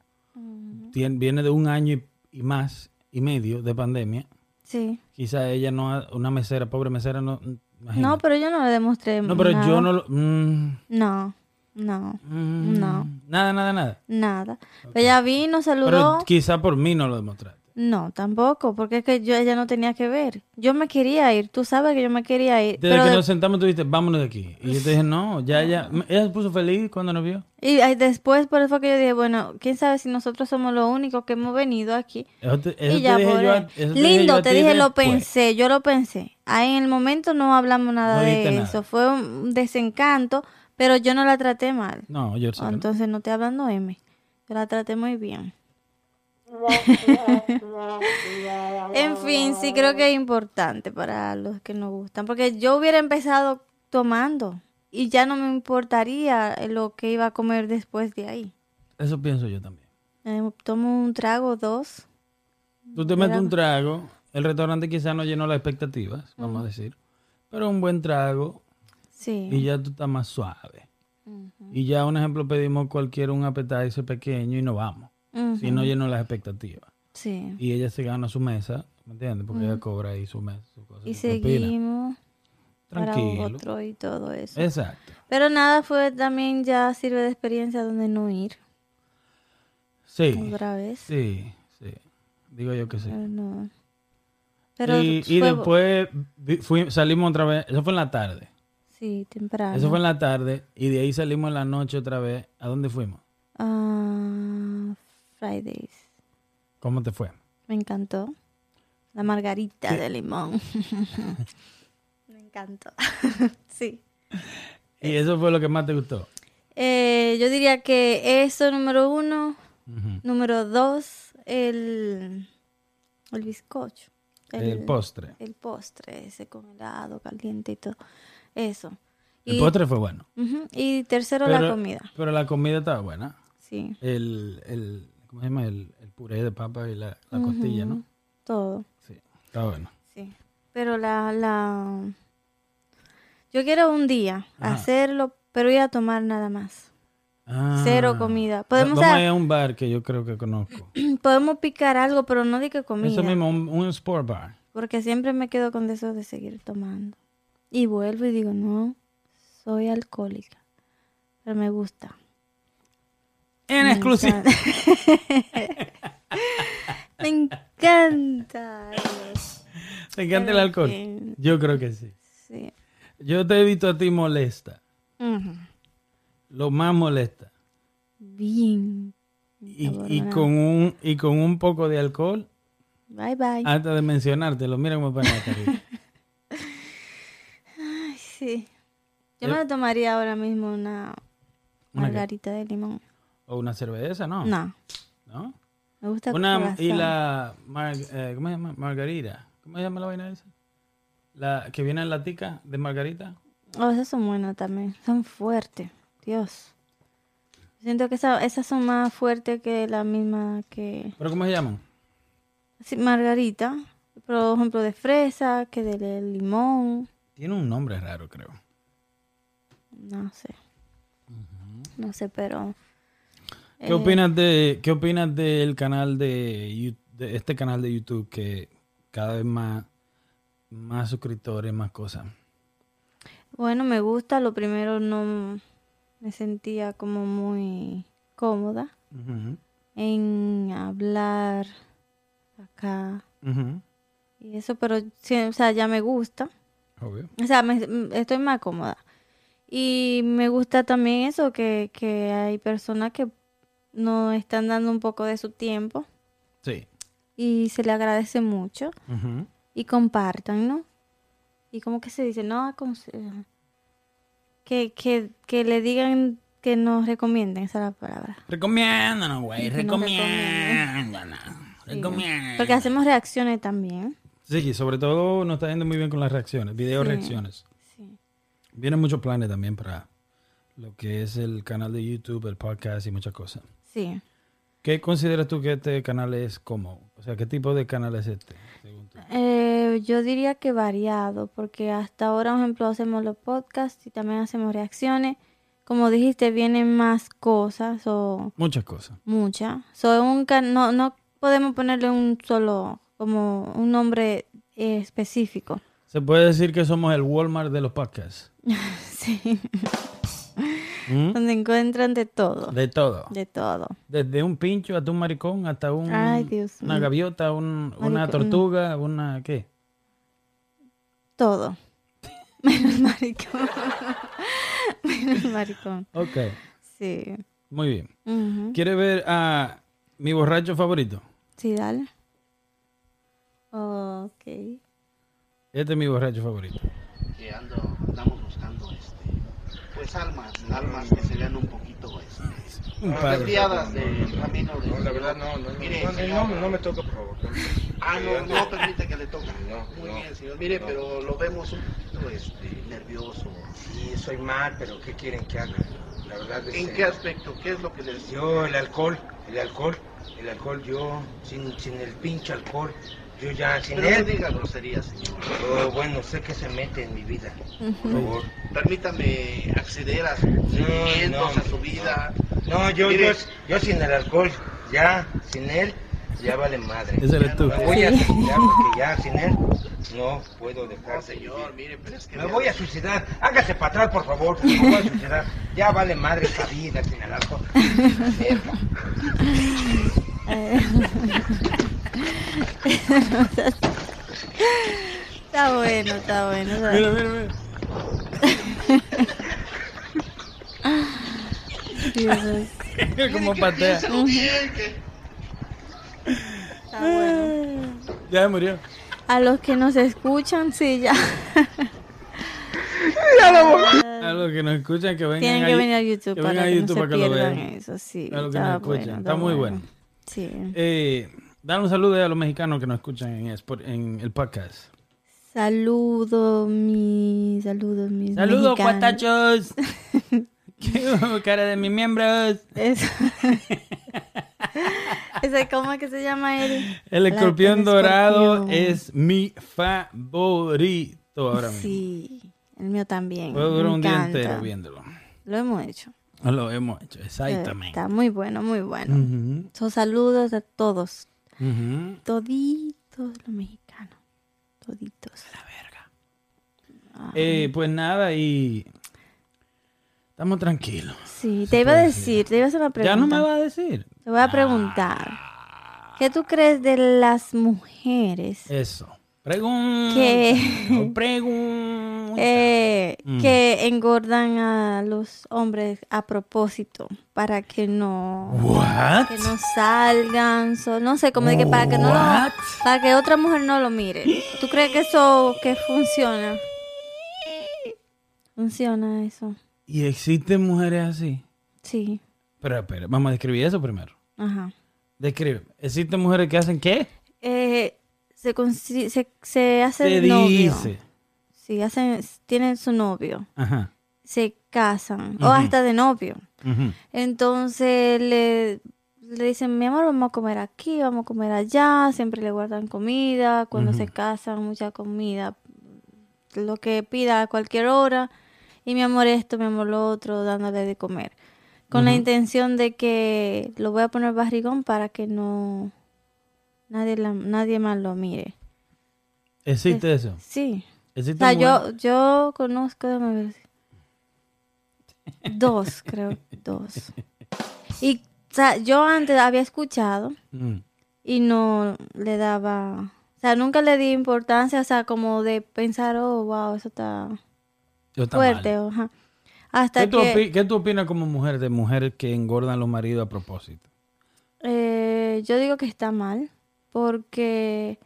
Tien- viene de un año y, y más y medio de pandemia. sí. Quizá ella no, ha- una mesera, pobre mesera, no. imagínate. No, pero yo no le demostré No, pero nada. yo no lo. mm, No, no, mm, No. Nada, nada, nada. nada. Ella vino, Pero saludó. quizá por mí no lo demostraste. No, tampoco, porque es que yo ella no tenía que ver. Yo me quería ir, tú sabes que yo me quería ir. Desde pero que de- nos sentamos, tú dijiste, vámonos de aquí. Y yo te dije, no, ya, ya. Ella se puso feliz cuando nos vio. Y después, por eso fue que yo dije, bueno, quién sabe si nosotros somos los únicos que hemos venido aquí. Eso te, eso y ya, por a- eso te Lindo, te dije, lo después. pensé, yo lo pensé. Ahí en el momento no hablamos nada No de dijiste nada. eso, fue un desencanto, pero yo no la traté mal. No, yo no. Entonces no te hablando M. Yo la traté muy bien. En fin, sí creo que es importante para los que nos gustan, porque yo hubiera empezado tomando y ya no me importaría lo que iba a comer después de ahí. Eso pienso yo también. Eh, tomo un trago, dos. Tú te metes un trago, el restaurante quizá no llenó las expectativas, vamos a decir, pero un buen trago Sí. y ya tú estás más suave. Y ya, un ejemplo, pedimos cualquier un appetizer pequeño y nos vamos. Si no llenó las expectativas. Sí. Y ella se gana su mesa, ¿me entiendes? Porque ella cobra ahí su mesa, su cosa. Y su propina. seguimos para Tranquilo. otro y todo eso. Exacto. Pero nada, fue también ya sirve de experiencia donde no ir Sí, otra vez. sí, sí. Digo yo que sí. Pero no. Pero y después fui- salimos otra vez, eso fue en la tarde. Sí, temprano. Eso fue en la tarde y de ahí salimos en la noche otra vez. ¿A dónde fuimos? Ah, Fridays. ¿Cómo te fue? Me encantó. La margarita de limón. Me encantó. sí. Y eso fue lo que más te gustó. Eh, yo diría que eso número uno. Número dos, el, el bizcocho. El postre. El postre, ese con helado, caliente y todo. Eso. El Y- postre fue bueno. Y tercero, Pero- la comida. Pero la comida estaba buena. Sí. El, el, ¿cómo se llama? El, el puré de papa y la, la costilla, ¿no? Todo. Sí, estaba bueno. Sí. Pero la, la... Yo quiero un día Ajá. hacerlo, pero ir a tomar nada más. Ah. Cero comida. Podemos, Vamos a- a ir a un bar que yo creo que conozco. podemos picar algo, pero no de que comida. Eso mismo, un, un sport bar. Porque siempre me quedo con eso de seguir tomando. Y vuelvo y digo, no, soy alcohólica. Pero me gusta. En Me exclusiva. encanta. me encanta. ¿Te encanta el alcohol? Yo creo que sí. Sí. Yo te he visto a ti molesta. Lo más molesta. Bien. Y, con un y con un poco de alcohol, Bye bye. antes de mencionártelo, mira cómo pone la carita. Ay, sí. Yo Yo- me tomaría ahora mismo una margarita de limón. O una cerveza, ¿no? No, ¿No? me gusta Una, y la mar- eh, ¿cómo se llama? Margarita. ¿Cómo se llama la vaina esa? La que viene en la tica de margarita. Oh, esas son buenas también. Son fuertes. Dios. Siento que esa- esas son más fuertes que la misma que... ¿Pero cómo se llaman? Sí, margarita. Por ejemplo, de fresa, que de limón. Tiene un nombre raro, creo. No sé. No sé, pero... ¿Qué eh, opinas de qué opinas del canal de, de este canal de YouTube que cada vez más más suscriptores, más cosas? Bueno, me gusta. Lo primero no me sentía como muy cómoda en hablar acá y eso, pero sí, o sea, ya me gusta. Obvio. O sea, me- m- estoy más cómoda. Y me gusta también eso, que, que hay personas que nos están dando un poco de su tiempo Sí. y se le agradece mucho y compartan, ¿no? Y como que se dice, no, que, que, que le digan que nos recomienden, esa es la palabra. Recomiéndanos, güey. Recomiéndanos. Sí. Recomiéndanos. Porque hacemos reacciones también. Sí, sobre todo nos está yendo muy bien con las reacciones, video Sí. reacciones. Sí. Vienen muchos planes también para lo que es el canal de YouTube, el podcast y muchas cosas. Sí. ¿Qué consideras tú que este canal es como? O sea, ¿qué tipo de canal es este? según tú? Eh, yo diría que variado, porque hasta ahora, por ejemplo, hacemos los podcasts y también hacemos reacciones. Como dijiste, vienen más cosas o Muchas cosas. muchas. So, un can- no, no podemos ponerle un solo, como un nombre eh, específico. Se puede decir que somos el Walmart de los podcasts. sí. ¿Mm? Donde encuentran de todo. De todo. De todo. Desde un pincho hasta un maricón, hasta un, Ay, Dios una mío. gaviota, un- una Maricón. tortuga, una... ¿Qué? Todo. Menos maricón. Menos maricón. Ok, Sí. muy bien. Ujú. ¿Quieres ver a mi borracho favorito? Sí, dale. Ok. Este es mi borracho favorito. que ando, almas, almas que se vean un poquito este, desviadas del camino de No, la verdad no, no, Mire, no, no, señor. no, no me toca, por favor. Ah, no, no permite que le toque. No, Muy no, bien, señor. Mire, no. pero lo vemos un poquito este, nervioso. Sí, soy mal, pero ¿qué quieren que haga? La verdad es ¿En que qué aspecto? ¿Qué es lo que les Yo, el alcohol, el alcohol, el alcohol, yo, sin, sin el pinche alcohol, yo ya, sin Pero no él, diga groserías, señor. oh, bueno, sé que se mete en mi vida, por favor. Permítame acceder a sus no, a su vida. No, yo, Mire. yo, yo sin el alcohol, ya, sin él, ya vale madre. Ese eres tú. Me voy a suicidar porque ya sin él no puedo No, dejar. de señor, vivir. mire, pero es que... Me voy a suicidar. Hágase para atrás, por favor. Me voy a suicidar. Ya vale madre esta vida sin el alcohol. Está bueno, está bueno. está Mira, bueno. mira, mira. Dios, cómo patea. Que- está bueno. Ya se murió. A los que nos escuchan, sí, ya. A los que nos escuchan, que vengan Tienen a que Yu- venir a YouTube que para vengan a que YouTube no se para que lo pierdan vean. eso, sí. A los que está nos escuchan. bueno, Está muy bueno. Sí. Eh, dar un saludo a los mexicanos que nos escuchan en, el podcast. Saludos, mis. Saludos, mis. Saludos, cuatachos. Qué cara de mis miembros. Eso. Ese, ¿Cómo es que se llama él? El escorpión dorado escorpión. es mi favorito ahora mismo. Sí, el mío también. Puedo durar un día entero viéndolo. Lo hemos hecho. Lo hemos hecho, exactamente. Está muy bueno, muy bueno. So, saludos a todos. Toditos los mexicanos. Toditos. Ah, Eh, pues nada, y estamos tranquilos. sí, te iba a decir, te iba a hacer una pregunta. Ya no me va a decir. Te voy a preguntar. ¿Qué tú crees de las mujeres Eso. Pregunta. que, Pregunta. eh, Mm. que engordan a los hombres a propósito para que no What? que no salgan, so- no sé, como de que para que no lo, para que otra mujer no lo mire. ¿Tú crees que eso que funciona? Funciona eso. ¿Y existen mujeres así? Sí. Pero espera, vamos a describir eso primero. Ajá. Describe. ¿Existen mujeres que hacen qué? Eh, se, se, se hace Se novio. dice. Sí, hacen, tienen su novio. Aja. Se casan. O hasta de novio. Entonces le, le dicen, mi amor, vamos a comer aquí, vamos a comer allá. Siempre le guardan comida. Cuando se casan, mucha comida. Lo que pida a cualquier hora. Y mi amor esto, mi amor lo otro, dándole de comer. Con la intención de que lo voy a poner barrigón para que no nadie, la- nadie más lo mire. ¿Existe eso? Sí. O ¿Existe sea, yo, yo conozco, ver. Dos, creo, dos. Y, o sea, yo antes había escuchado Mm. y no le daba, o sea, nunca le di importancia, o sea, como de pensar, oh, wow, eso está fuerte, mal. ajá. Hasta ¿Qué, tú que, opi- qué tú opinas como mujer de mujeres que engordan los maridos a propósito? eh, yo digo que está mal, porque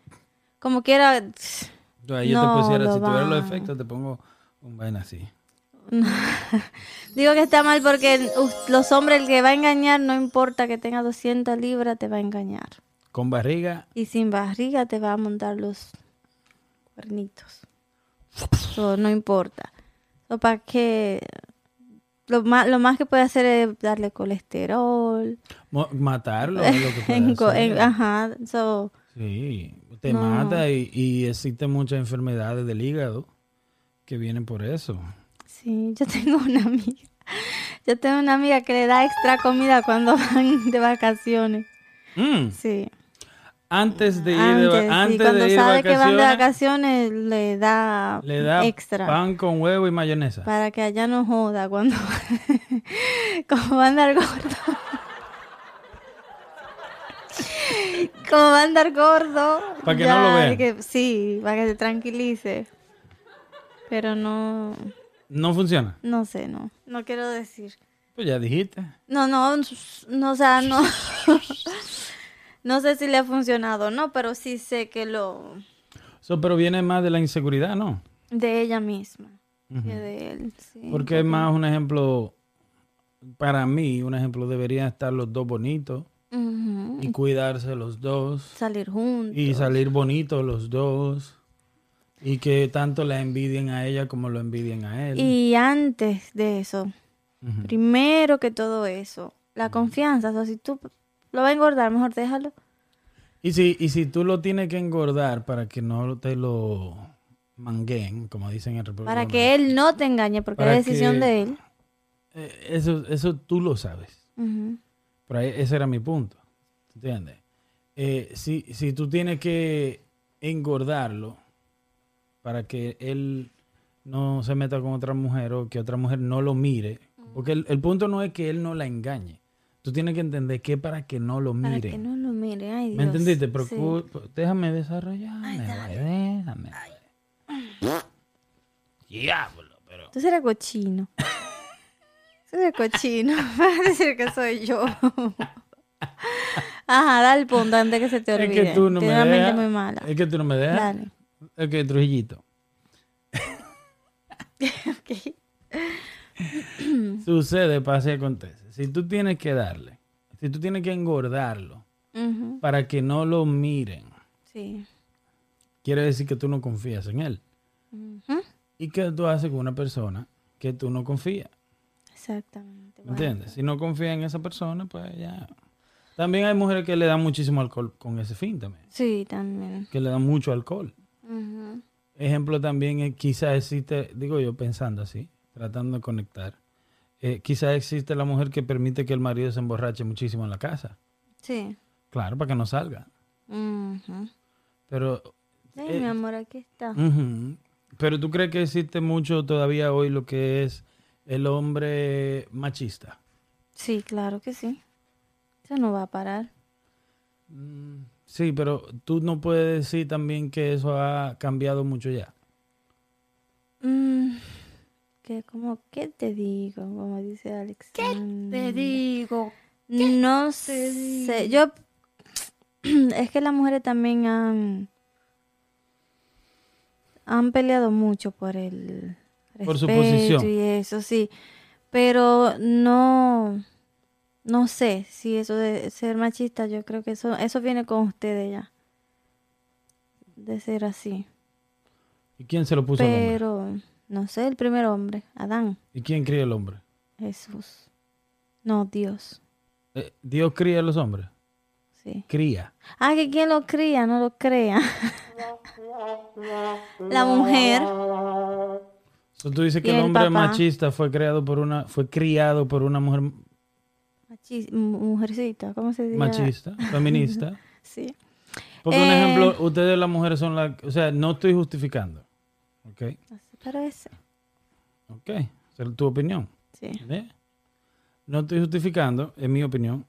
como quiera, No, te pusiera, lo si tuviera los efectos, te pongo un vaina así. digo que está mal porque los hombres, el que va a engañar, no importa que tenga 200 libras, te va a engañar. Con barriga, Y sin barriga te va a montar los cuernitos. So, no importa. So, para que lo más, lo más que puede hacer es darle colesterol. mo- matarlo es lo que puede En hacer. en- ajá. So, Sí, te No. mata y, y existen muchas enfermedades del hígado que vienen por eso. sí, yo tengo una amiga. Yo tengo una amiga que le da extra comida cuando van de vacaciones. Mm, Sí. Antes de ir Antes, de, antes cuando de ir sabe que van de vacaciones, le da, le da extra. pan con huevo y mayonesa. Para que allá no joda cuando como va a andar gordo. como va a andar gordo. Pa' que no lo que- sí, para que se tranquilice. Pero no, No funciona. no sé, no. No quiero decir. Pues ya dijiste. No, no, no, o sea, no. no sé si le ha funcionado o no, pero sí sé que lo. Eso, pero viene más de la inseguridad, ¿no? de ella misma. Que de él, sí. Porque es más un ejemplo, para mí, un ejemplo, deberían estar los dos bonitos y cuidarse los dos Salir juntos. y salir bonitos los dos y que tanto la envidien a ella como lo envidien a él. Y antes de eso, primero que todo eso, la confianza. O sea, si tú lo vas a engordar, mejor déjalo. Y si, y si tú lo tienes que engordar para que no te lo manguen, como dicen en República Para que él no te engañe, porque es decisión que- de él. Eh, Eso, eso tú lo sabes. Por ahí, ese era mi punto. ¿Entiendes? Eh, si, si tú tienes que engordarlo para que él no se meta con otra mujer o que otra mujer no lo mire, porque el, el punto no es que él no la engañe. Tú tienes que entender que es para que no lo Para miren. que no lo mire. Ay, ¿Me Dios. entendiste? Sí. Procu- Déjame desarrollarme, güey, déjame. güey. Diablo, pero... Tú eres cochino. Tú eres cochino. Vas a decir que soy yo. Ajá, da el punto antes que se te Es olvide. que tú no me mente dejas. muy mala. Es que tú no me dejas. Dale. Es que Trujillito. Ok. Sucede, pasa y acontece. Si tú tienes que darle, si tú tienes que engordarlo para que no lo miren, Sí. quiere decir que tú no confías en él. ¿Y qué tú haces con una persona que tú no confías? Exactamente. ¿Me bueno. entiendes? Si no confías en esa persona, pues ya. También hay mujeres que le dan muchísimo alcohol con ese fin también. Sí, también. Que le dan mucho alcohol. Ejemplo también, es, quizás existe, digo yo pensando así, tratando de conectar. Eh, quizás existe la mujer que permite que el marido se emborrache muchísimo en la casa. Sí. Claro, para que no salga. Pero, Ay, Eh, mi amor, aquí está. pero tú crees que existe mucho todavía hoy lo que es el hombre machista. Sí, claro que sí. Eso no va a parar. Mm, Sí, pero tú no puedes decir también que eso ha cambiado mucho ya. Mm, que como, ¿qué te digo? Como dice Alex. Te digo. No sé. Yo. Es que las mujeres también han. Han peleado mucho por el. Por su posición. Y eso, sí. Pero no. No sé si eso de ser machista, yo creo que eso, eso viene con ustedes ya. De ser así. ¿Y quién se lo puso al hombre? No sé, el primer hombre, Adán, ¿Y quién cría el hombre? Jesús. No, Dios. Eh, Dios cría a los hombres. Sí. Cría. Ah, que quien lo cría, no lo crea. La mujer. So, tú dices que el el hombre papá. machista fue creado por una, fue criado por una mujer machi- mu- mujercita, ¿cómo se dice? machista, feminista. Sí. Porque un Eh. ejemplo, ustedes las mujeres son las, o sea, no estoy justificando. ¿Ok? Pero ese. Ok. Esa es tu opinión. Sí. ¿eh? No estoy justificando, es mi opinión.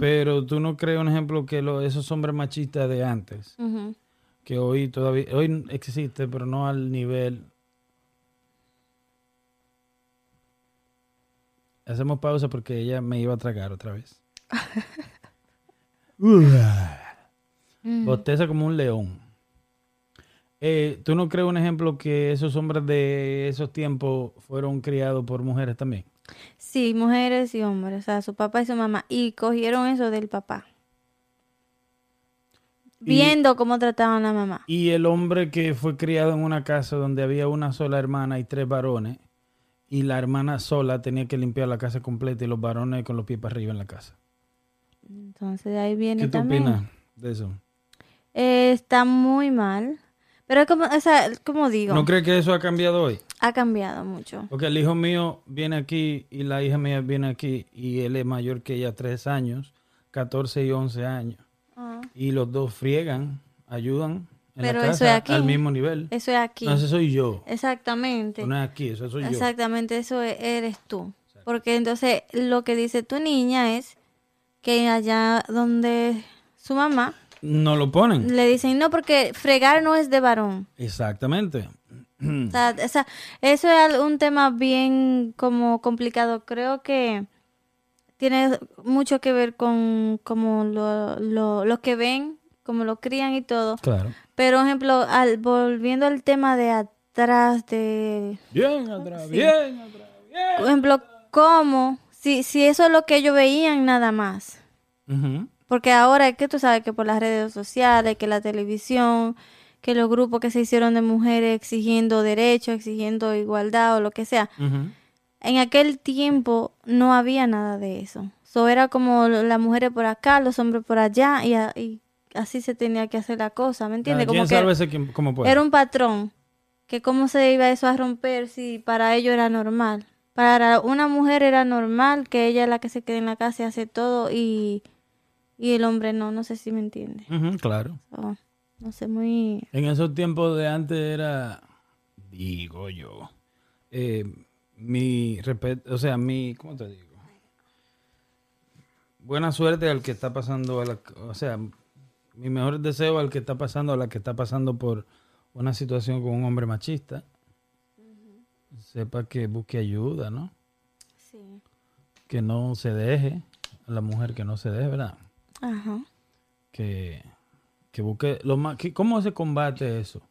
Pero tú no crees, un ejemplo, que lo- esos hombres machistas de antes, que hoy todavía, hoy existe, pero no al nivel. Hacemos pausa porque ella me iba a tragar otra vez. Mm. Bosteza como un león. Eh, ¿Tú no crees, un ejemplo, que esos hombres de esos tiempos fueron criados por mujeres también? Sí, mujeres y hombres, o sea, su papá y su mamá. Y cogieron eso del papá. Y- Viendo cómo trataban a la mamá. Y el hombre que fue criado en una casa donde había una sola hermana y tres varones, y la hermana sola tenía que limpiar la casa completa y los varones con los pies para arriba en la casa. Entonces de ahí viene ¿Qué tú también. opinas de eso? Eh, está muy mal. Pero es como, o sea, como digo, ¿No crees que eso ha cambiado hoy? ha cambiado mucho. Porque el hijo mío viene aquí y la hija mía viene aquí y él es mayor que ella tres años, 14 y 11 años. Ah, Y los dos friegan, ayudan en Pero la eso casa es aquí. al mismo nivel. Eso es aquí. No, ese soy yo. Exactamente. No es aquí, eso soy yo. Exactamente, eso e- eres tú. Porque entonces lo que dice tu niña es que allá donde su mamá No lo ponen. le dicen, no, porque fregar no es de varón. Exactamente. O sea, o sea, eso es un tema bien como complicado. Creo que tiene mucho que ver con como lo, lo, lo que ven, como lo crían y todo. Claro. Pero, ejemplo, al, volviendo al tema de atrás, de Bien atrás, bien atrás, bien. Por ejemplo, ¿cómo? Si, si eso es lo que ellos veían nada más. Porque ahora es que tú sabes que por las redes sociales, que la televisión, que los grupos que se hicieron de mujeres exigiendo derechos, exigiendo igualdad o lo que sea. En aquel tiempo no había nada de eso. So era como las mujeres por acá, los hombres por allá y, a- y así se tenía que hacer la cosa, ¿me entiendes? Como que sálvese quien- como puede. era un patrón. Que cómo se iba eso a romper si para ellos era normal. Para una mujer era normal que ella es la que se quede en la casa y hace todo y, y el hombre no. No sé si me entiende. Claro. So, no sé, muy... En esos tiempos de antes era, digo yo, eh, mi respeto, o sea, mi, ¿cómo te digo? Buena suerte al que está pasando, a la, o sea, mi mejor deseo al que está pasando, a la que está pasando por una situación con un hombre machista. Sepa que busque ayuda, ¿no? Sí. Que no se deje, a la mujer que no se deje, ¿verdad? Ajá. que, que busque lo más que- cómo se combate eso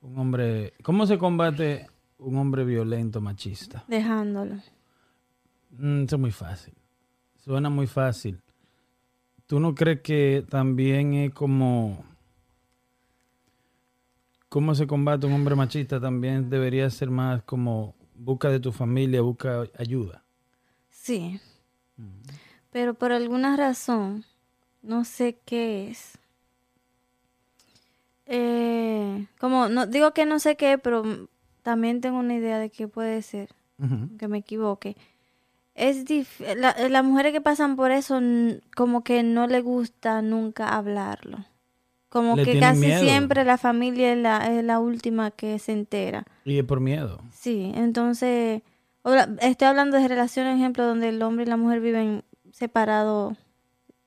un hombre cómo se combate un hombre violento machista Dejándolo. Mm, eso es muy fácil suena muy fácil tú no crees que también es como cómo se combate un hombre machista también debería ser más como busca de tu familia, busca ayuda. Sí. Pero por alguna razón, no sé qué es. Eh, como, no digo que no sé qué, pero también tengo una idea de qué puede ser, que me equivoque. Es la- las mujeres que pasan por eso, como que no le gusta nunca hablarlo. Como Le que casi miedo. siempre la familia es la, es la última que se entera. Y es por miedo. Sí, entonces, estoy hablando de relaciones, ejemplo, donde el hombre y la mujer viven separados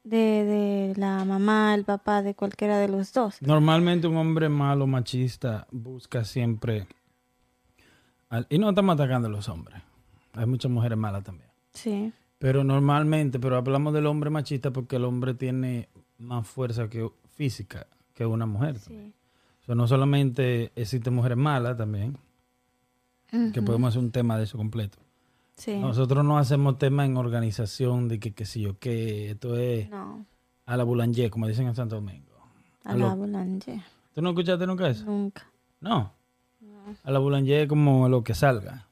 de, de la mamá, el papá, de cualquiera de los dos. Normalmente un hombre malo, machista, busca siempre... al- y no estamos atacando a los hombres. Hay muchas mujeres malas también. Sí, Pero normalmente, pero hablamos del hombre machista porque el hombre tiene más fuerza que física que una mujer. también. sí. O sea, no solamente existen mujeres malas también, que podemos hacer un tema de eso completo. Sí. Nosotros no hacemos tema en organización de que qué sé yo qué, esto es No, a la boulanger, como dicen en Santo Domingo. a lo- la boulanger. ¿Tú no escuchaste nunca eso? Nunca. No. A la boulanger es como lo que salga.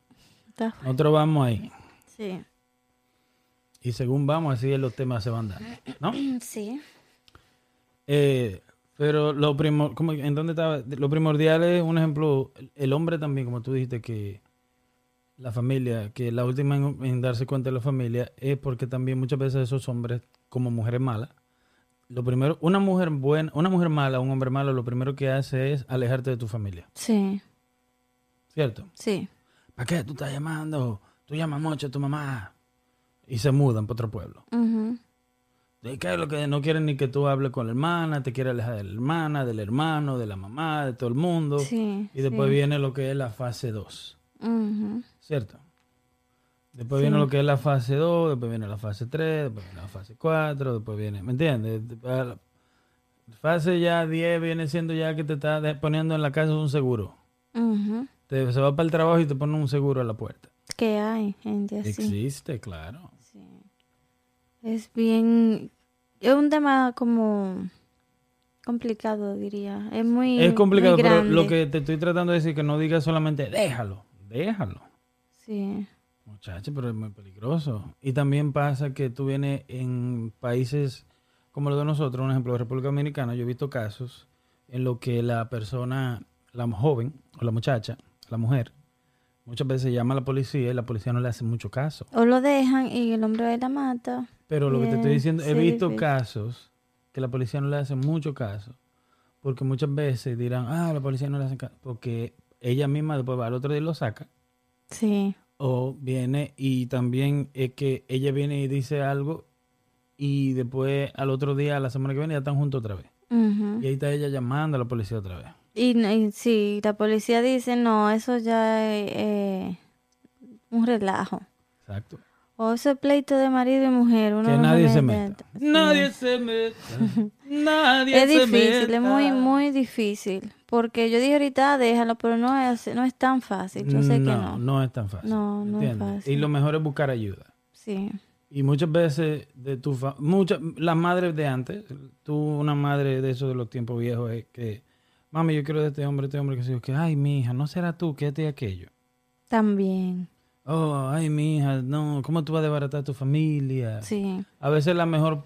Está- Nosotros vamos ahí. Sí. Y según vamos, así los temas se van dando. ¿No? Sí. Eh, pero lo primor, ¿en dónde estaba? Lo primordial es, un ejemplo, el- el hombre también, como tú dijiste, que la familia, que la última en, en darse cuenta de la familia es porque también muchas veces esos hombres, como mujeres malas, lo primero, una mujer buena, una mujer mala, un hombre malo, lo primero que hace es alejarte de tu familia, Sí. ¿cierto? Sí. ¿Para qué tú estás llamando? Tú llamas mucho a tu mamá. Y se mudan para otro pueblo. ¿De qué es lo que no quieren ni que tú hables con la hermana? Te quiere alejar de la hermana, del hermano, de la mamá, de todo el mundo. Sí. Y después sí. viene lo que es la fase 2, Ujú. ¿Cierto? Después Sí. viene lo que es la fase 2, después viene la fase 3, después viene la fase 4, después viene, ¿me entiendes? La Fase ya 10 viene siendo ya que te está poniendo en la casa un seguro. Te, se va para el trabajo y te pone un seguro a la puerta. Que hay gente así. Existe, claro. Sí. Es bien. Es un tema como complicado, diría. Es muy. Es complicado, muy pero lo que te estoy tratando de decir que no digas solamente déjalo, déjalo. Sí. Muchacho, pero es muy peligroso. Y también pasa que tú vienes en países como los de nosotros, un ejemplo, República Dominicana, yo he visto casos en lo que la persona, la joven o la muchacha, la mujer, muchas veces llama a la policía y la policía no le hace mucho caso. O lo dejan y el hombre la mata. Pero lo que te estoy diciendo, he visto casos que la policía no le hace mucho caso. Porque muchas veces dirán, ah, la policía no le hace caso. Porque ella misma después va al otro día y lo saca. Sí. O viene y también es que ella viene y dice algo y después al otro día, a la semana que viene, ya están juntos otra vez. Y ahí está ella llamando a la policía otra vez. Y, y sí, la policía dice, no, eso ya es eh, un relajo. Exacto. O ese pleito de marido y mujer. Uno que no nadie se meta. Nadie se meta. nadie Es se difícil, es muy, meta. muy difícil. Porque yo dije ahorita, "Ah, déjalo, pero no es, no es tan fácil. Yo sé que no. no es tan fácil. No, no es ¿entiendes? fácil. Y lo mejor es buscar ayuda. Sí. Y muchas veces de tu fa- muchas las madres de antes, tú una madre de esos de los tiempos viejos es que mami, yo quiero de este hombre, este hombre que se que ay, mi hija, no será tú que este y aquello. También. Oh, ay, mi hija, no, ¿cómo tú vas a desbaratar a tu familia? Sí. A veces la mejor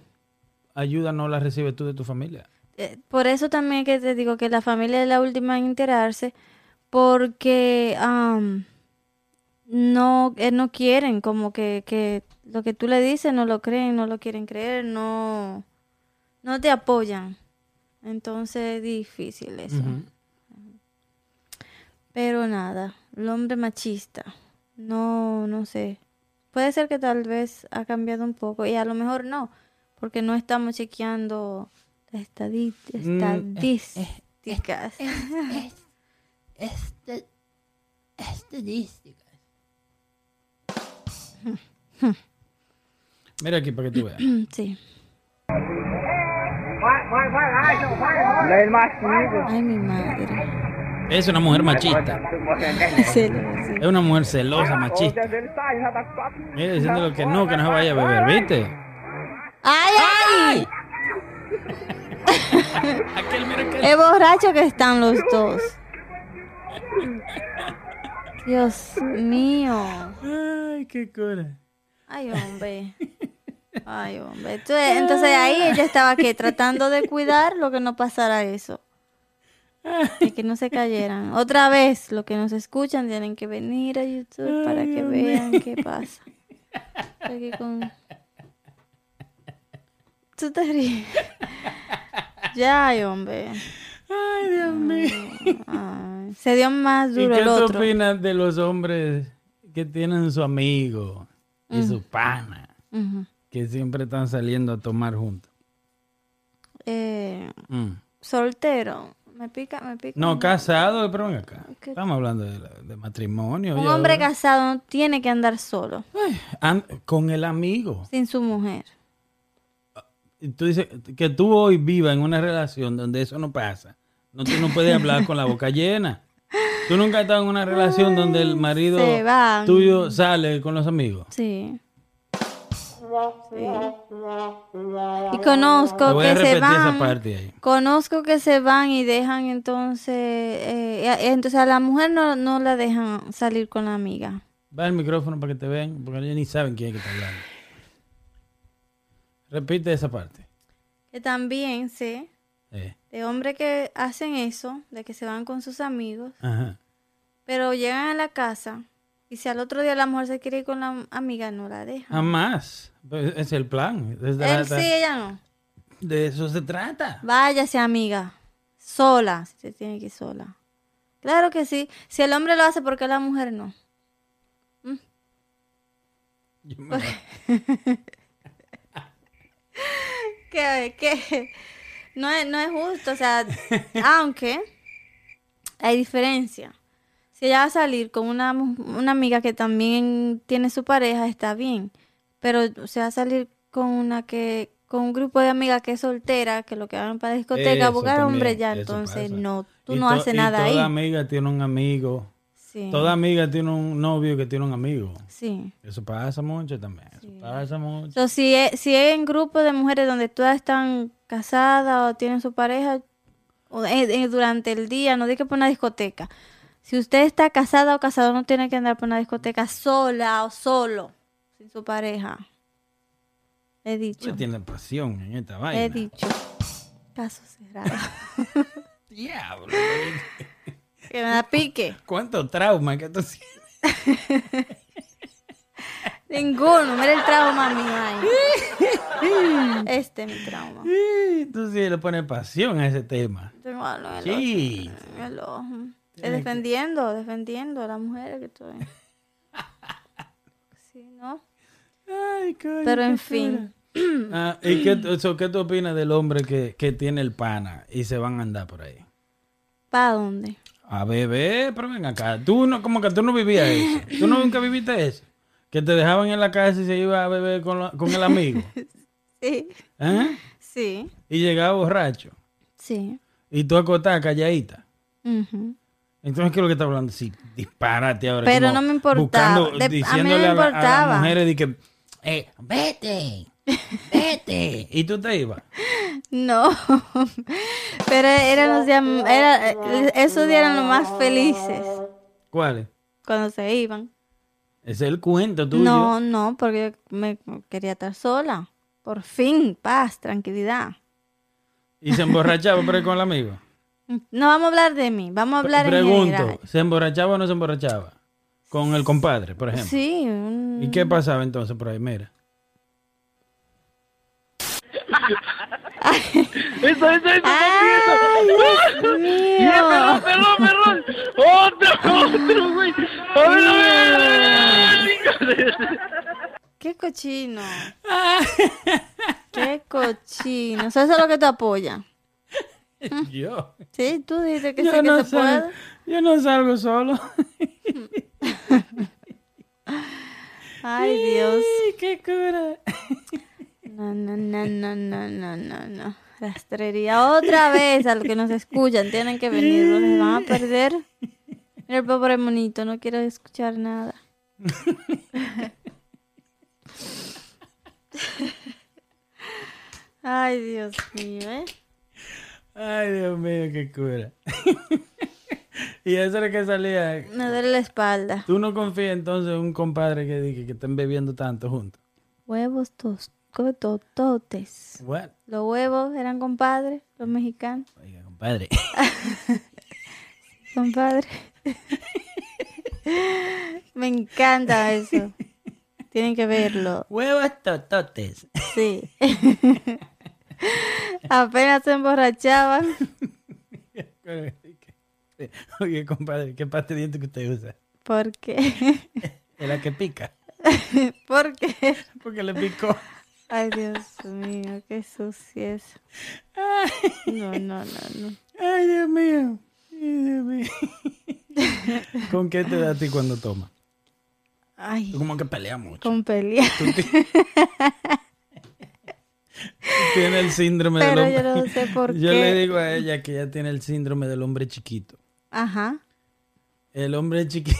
ayuda no la recibes tú de tu familia. Eh, por eso también que te digo que la familia es la última en enterarse, porque am, no, eh, no quieren, como que, que lo que tú le dices no lo creen, no lo quieren creer, no, no te apoyan. Entonces es difícil eso. Pero nada, el hombre machista, no, no sé. Puede ser que tal vez ha cambiado un poco y a lo mejor no, porque no estamos chequeando las Mm, estadísticas. Este, estadísticas. Mira aquí para que tú veas. Sí. Ay, mi madre. Es una mujer machista. Es una mujer celosa, machista. Mira, diciéndole que no, que no se vaya a beber, ¿viste? ¡Ay, ay! Aquel, mira aquel. Es borracho que están los dos. Dios mío. Ay, qué cura. Ay, hombre. Ay, hombre. Entonces, entonces ahí ella estaba que tratando de cuidar lo que no pasara eso. De que no se cayeran. Otra vez, los que nos escuchan tienen que venir a YouTube para que vean qué pasa. Aquí con- Tú te ríes. Ya, hombre. Ay, Dios mío. Ay, se dio más ¿Y duro qué el otro. opinas de los hombres que tienen su amigo y su pana? Que siempre están saliendo a tomar juntos. Eh, Mm. soltero. Me pica, me pica. No, casado, pero ven acá. ¿Qué? Estamos hablando de, de matrimonio. Un ya, hombre ¿verdad? casado no tiene que andar solo, An- con el amigo. sin su mujer. Y Tú dices que tú hoy vivas en una relación donde eso no pasa. No, tú no puedes hablar con la boca llena. Tú nunca has estado en una relación donde el marido tuyo sale con los amigos. Sí. Sí. Y conozco que se van. parte ahí. Conozco que se van y dejan entonces. eh, a- entonces a la mujer no, no la dejan salir con la amiga. Va el micrófono para que te vean, porque ellos ni saben quién es que está hablando. Repite esa parte. Que también sé Eh, de hombres que hacen eso, de que se van con sus amigos, Ajá. pero llegan a la casa y si al otro día la mujer se quiere ir con la amiga, no la dejan. Jamás. Pues, Es el plan. Es de, Él sí, ella no. de eso se trata. Váyase, amiga. Sola, si se tiene que ir sola. Claro que sí. Si el hombre lo hace, ¿por qué la mujer no? Yo Que, que no, es, no es justo, o sea, aunque hay diferencia. Si ella va a salir con una, una amiga que también tiene su pareja, está bien. Pero se va a salir con una que, con un grupo de amigas que es soltera, que lo que van para discoteca, Eso buscar hombre ya, entonces pasa. no, tú Y no haces nada ahí. Toda amiga tiene un amigo. Sí, Toda amiga tiene un novio que tiene un amigo. sí. Eso pasa mucho también. Eso pasa mucho. So, si, es, si es en grupo de mujeres donde todas están casadas o tienen su pareja o, eh, eh, durante el día, no diga por una discoteca. Si usted está casada o casado, no tiene que andar por una discoteca sola o solo, sin su pareja. He dicho, Usted tiene pasión en esta he vaina. dicho. Caso cerrado. Diablo. que me da pique. ¿Cuánto trauma que tú tienes? Ninguno. Mira el trauma mío ahí. Este es mi trauma. Tú sí le pones pasión a ese tema. Sí. Defendiendo, defendiendo a las mujeres que estoy. Sí, ¿no? Ay, coño, Pero en fin. Ah, ¿Y qué, tú- so, qué tú opinas del hombre que, que tiene el pana y se van a andar por ahí? ¿Para dónde? A beber, pero ven acá. Tú no, como que tú no vivías eso. Tú no nunca viviste eso. Que te dejaban en la casa y se iba a beber con, la- con el amigo. Sí, ¿Eh? sí, Y llegaba borracho. sí. Y tú acostás calladita. Entonces, ¿qué es lo que está hablando? Sí, disparate ahora. Pero no me importaba. buscando- De- a mí no me a, la- a las importaba. mujeres de que, Eh, vete. Vete. y tú te ibas. No, pero eran los días, era, esos días eran los más felices ¿Cuáles? cuando se iban. Ese es el cuento tuyo. No, no, porque yo me quería estar sola. Por fin, paz, tranquilidad. Y se emborrachaba por ahí con el amigo. No vamos a hablar de mí, vamos a hablar en Pregunto, general. ¿se emborrachaba o no se emborrachaba? Con el compadre, por ejemplo. Sí, un- ¿Y qué pasaba entonces por ahí? Mira. Eso, eso, eso, ¡Ay, Dios mío! perdón, perdón, perdón. Otro, otro, güey. A ver, a ver, a ver, a ver. ¡Qué cochino! ¡Qué cochino! Eso es lo que te apoya. Yo. Sí, tú dices que Yo sí que no se puede. yo no salgo solo. Ay, Dios. Qué cura. No, no, no, no, no, no, no, no. Rastrería otra vez a los que nos escuchan. Tienen que venir, no les van a perder. El pobre monito, no quiero escuchar nada. Ay, Dios mío, ¿eh? Ay, Dios mío, qué cura. Y eso era que salía. Me duele la espalda. ¿Tú no confías entonces en un compadre que diga que estén bebiendo tanto juntos? Huevos tos- co- tototes. What? Los huevos eran compadres, los mexicanos. Oiga, compadre. Compadre. Me encanta eso. Tienen que verlo. Huevos tototes. Sí. Apenas se emborrachaban. Oye, compadre, ¿qué pasta de diente que usted usa? ¿Por qué? Es la que pica. ¿Por qué? Porque le picó. Ay, Dios mío, qué sucia eso. No, no, no, no. Ay, Dios mío. Ay, Dios mío. ¿Con qué te da a ti cuando tomas? Ay, Tú como que peleas mucho. con pelear. Tiene el síndrome del hombre. yo no sé por Yo qué. le digo a ella que ella tiene el síndrome del hombre chiquito. Ajá. El hombre chiquito.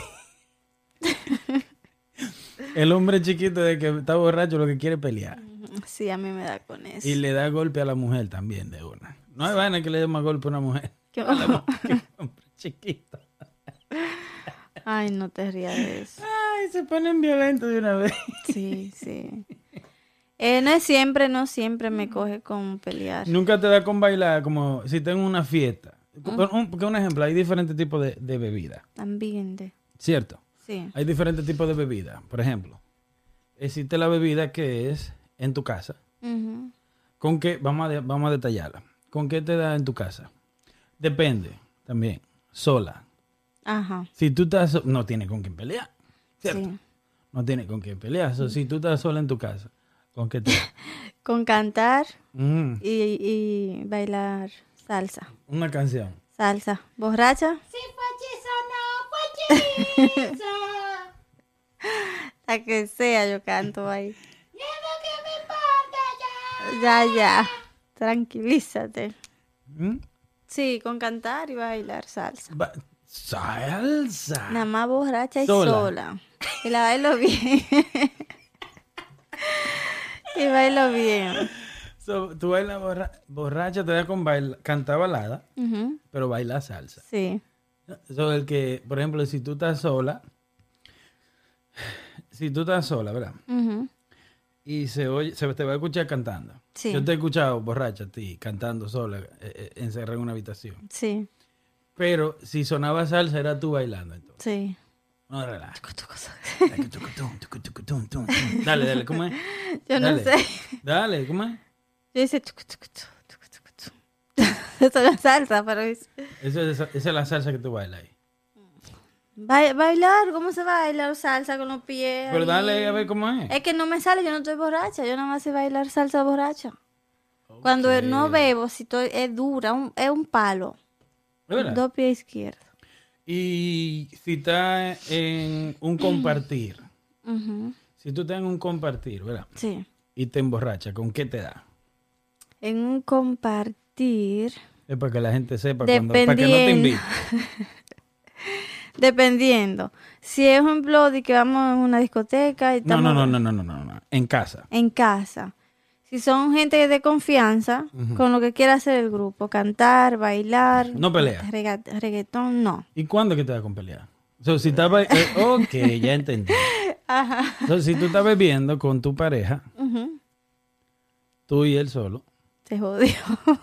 el hombre chiquito de que está borracho lo que quiere pelear. Sí, a mí me da con eso. Y le da golpe a la mujer también de una. No hay vaina que le dé más golpe a una mujer. ¿Qué- mujer hombre chiquito. Ay, no te rías de eso. Ay, se ponen violentos de una vez. Sí, sí. Eh, no es siempre, no siempre me coge con pelear. Nunca te da con bailar como si tengo una fiesta. Un- Porque un ejemplo, hay diferentes tipos de, de bebida, Ambiente. ¿cierto? Sí. Hay diferentes tipos de bebida. Por ejemplo, existe la bebida que es en tu casa. ¿Con qué? Vamos a, de- vamos a detallarla. ¿Con qué te da en tu casa? Depende también. Sola. Ajá. Si tú estás... so- No tiene con quién pelear. ¿Cierto? Sí. No tiene con quién pelear. So, si tú estás sola en tu casa, ¿con qué te? Con cantar Mm, y, y bailar salsa. una canción. Salsa. ¿Borracha? La que sea, yo canto ahí. Ya, ya. Tranquilízate. Mm, Sí, con cantar y bailar salsa. ba- Salsa. Nada más borracha y Sola. sola. Y la bailo bien. y bailo bien. So, tú bailas borra- borracha, te con baila, cantar balada, pero baila salsa. Sí. So, el que, por ejemplo, si tú estás sola, si tú estás sola, ¿verdad? Ujú, Y se oye, se te va a escuchar cantando. Sí. Yo te he escuchado borracha a ti, cantando sola, eh, eh, encerrada en una habitación. Sí. Pero si sonaba salsa, era tú bailando. Entonces. Sí. No, relaja. Dale, dale, ¿cómo es? Yo no Dale. sé. Dale, ¿cómo es? Yo hice. Eso es salsa, pero es... Eso es- esa es la salsa que tú bailas ahí. Ba- bailar, ¿cómo se baila salsa con los pies? Pero ahí? dale a ver cómo es. Es que no me sale, yo no estoy borracha, yo nada más sé bailar salsa borracha. Cuando no bebo, si estoy, es dura, un- es un palo. ¿Es verdad? Dos pies izquierdos. Y si estás en un compartir, si tú estás en un compartir, ¿verdad? Sí. Y te emborracha, ¿con qué te da? En un compartir, Es para que la gente sepa cuando, para que no te invite. dependiendo. Si es un de que vamos a una discoteca y No, estamos no, no, no, no, no, no, no. En casa. en casa. Si son gente de confianza, con lo que quiera hacer el grupo, cantar, bailar. No pelea. rega- reggaetón, no. ¿Y cuándo que te da con pelear? So, si eh, ok, ya entendí. So, si tú estás bebiendo con tu pareja, tú y él solo, Se jodió.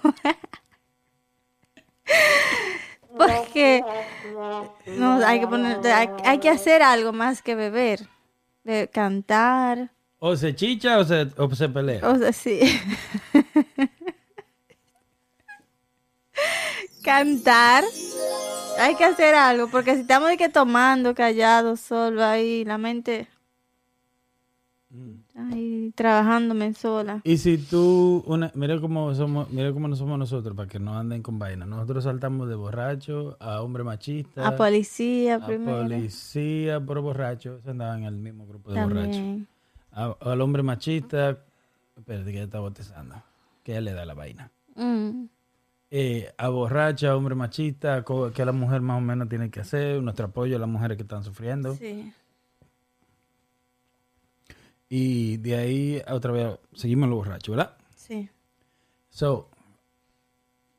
Porque no, hay que poner, hay, hay que hacer algo más que beber. De cantar. O se chicha o se, o se pelea. O sea, sí. cantar. Hay que hacer algo, porque si estamos de que tomando, callados, solo ahí, la mente ahí trabajándome sola. Y si tú, una, mira cómo somos, mira cómo no somos nosotros, para que no anden con vaina. Nosotros saltamos de borracho a hombre machista, A policía a primero. policía por borracho, se andaban en el mismo grupo de borrachos. A- al hombre machista, espérate que ya está botezando, que ya le da la vaina. Mm, Eh, a borracha, hombre machista, que la mujer más o menos tiene que hacer, nuestro apoyo a las mujeres que están sufriendo. sí. Y de ahí otra vez seguimos los borrachos, ¿verdad? Sí. So,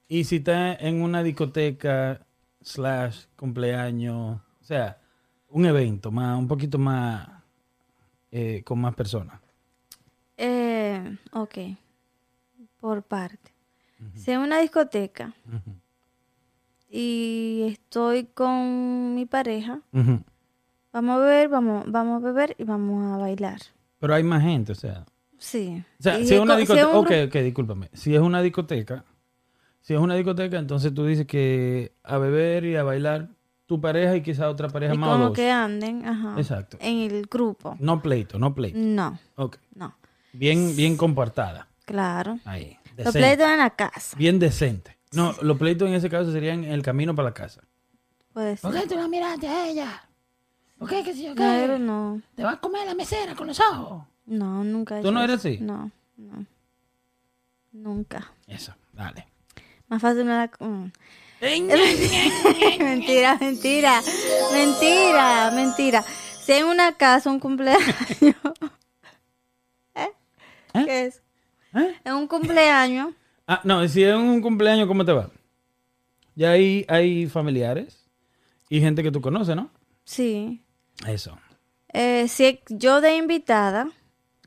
y si está en una discoteca slash cumpleaños, o sea, un evento más, un poquito más, eh, con más personas. Eh, ok. Por parte. Si en una discoteca y estoy con mi pareja, vamos a beber, vamos, vamos a beber y vamos a bailar. Pero hay más gente, o sea. Sí. O sea, si es una co- discoteca, un ok, grupo- ok, discúlpame. Si es una discoteca, si es una discoteca, entonces tú dices que a beber y a bailar tu pareja y quizá otra pareja y más o como dos. que anden, ajá. Exacto. En el grupo. No pleito, no pleito. No, Ok. no. Bien, bien comportada. Claro. Ahí. Los pleitos en la casa. Bien decente. No, los pleitos en ese caso serían el camino para la casa. Puede ¿Por ser. qué tú no miraste a ella? ¿Por qué? ¿Qué sé yo qué? Negro no. Te va a comer la mesera con los ojos. No, nunca. he ¿Tú no eres eso. así? No, no. Nunca. Eso, dale. Más fácil me la... mm. mentira, mentira. Mentira, mentira. Si en una casa un cumpleaños... ¿Eh? ¿Qué es? ¿Eh? En un cumpleaños... Ah, no, si es un cumpleaños, ¿cómo te va? Ya ahí hay familiares y gente que tú conoces, ¿no? Sí. Eso. Eh, si yo de invitada,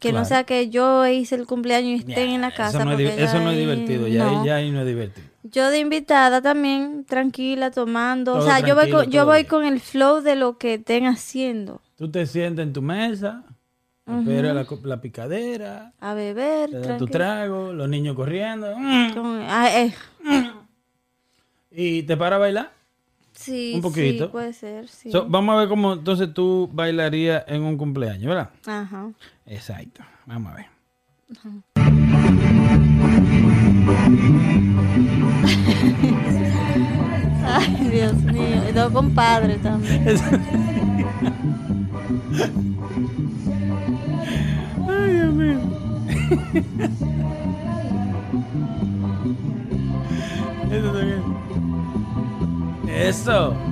que Claro. no sea que yo hice el cumpleaños y estén en la Eso casa. no es, eso no es divertido, ya, no. ahí- ya ahí no es divertido. Yo de invitada también, tranquila, tomando. Todo o sea, yo voy, con, yo voy bien. con el flow de lo que estén haciendo. Tú te sientas en tu mesa, esperas la, la picadera, A beber, te das tu trago, los niños corriendo, Con- ah, eh, y te para a bailar. Sí, Un poquito. sí, puede ser, sí. So, vamos a ver cómo entonces tú bailarías en un cumpleaños, ¿verdad? Ajá. Exacto. Vamos a ver. Ay, Dios mío. Y todo compadre también. Ay, Dios mío. Eso bien. Eso.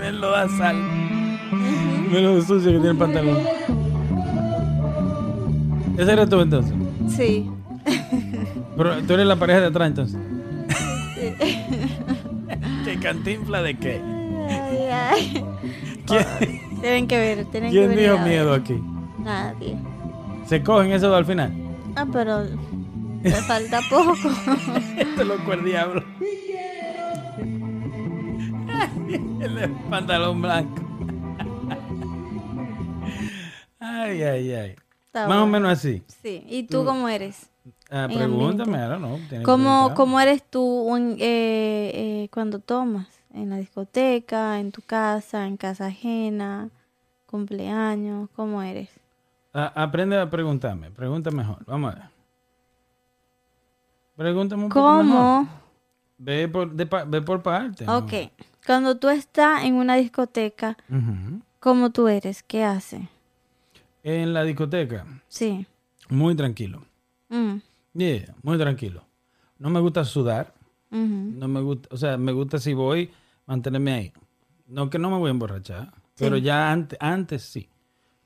Me lo da sal. Me lo sucio que tiene el pantalón. Ese eres tú entonces. Sí. Pero tú eres la pareja de atrás entonces. ¿Qué cantinfla de qué? Ay, ay. ¿Quién, Tienen que ver, tienen que quién ver. dijo miedo aquí? Nadie. ¿Se cogen eso al final? Ah, pero me falta poco. Te lo el diablo. El pantalón blanco. Ay, ay, ay. Está Más o menos así. Sí. ¿Y tú cómo eres? Ah, pregúntame, ahora no. ¿Cómo. ¿Cómo eres tú en- eh, eh, cuando tomas? ¿En la discoteca, en tu casa, en casa ajena, cumpleaños? ¿Cómo eres? Ah, aprende a preguntarme. Pregunta mejor. Vamos a ver. Pregúntame un poco mejor. ¿Cómo? Ve por, de ve por parte. Ok. Cuando tú estás en una discoteca, Ujú. ¿cómo tú eres? ¿Qué haces? En la discoteca, Sí. muy tranquilo. Mm, Yeah, muy tranquilo. No me gusta sudar. No me gusta, o sea, me gusta si voy, mantenerme ahí. No que no me voy a emborrachar, pero ya antes, antes sí.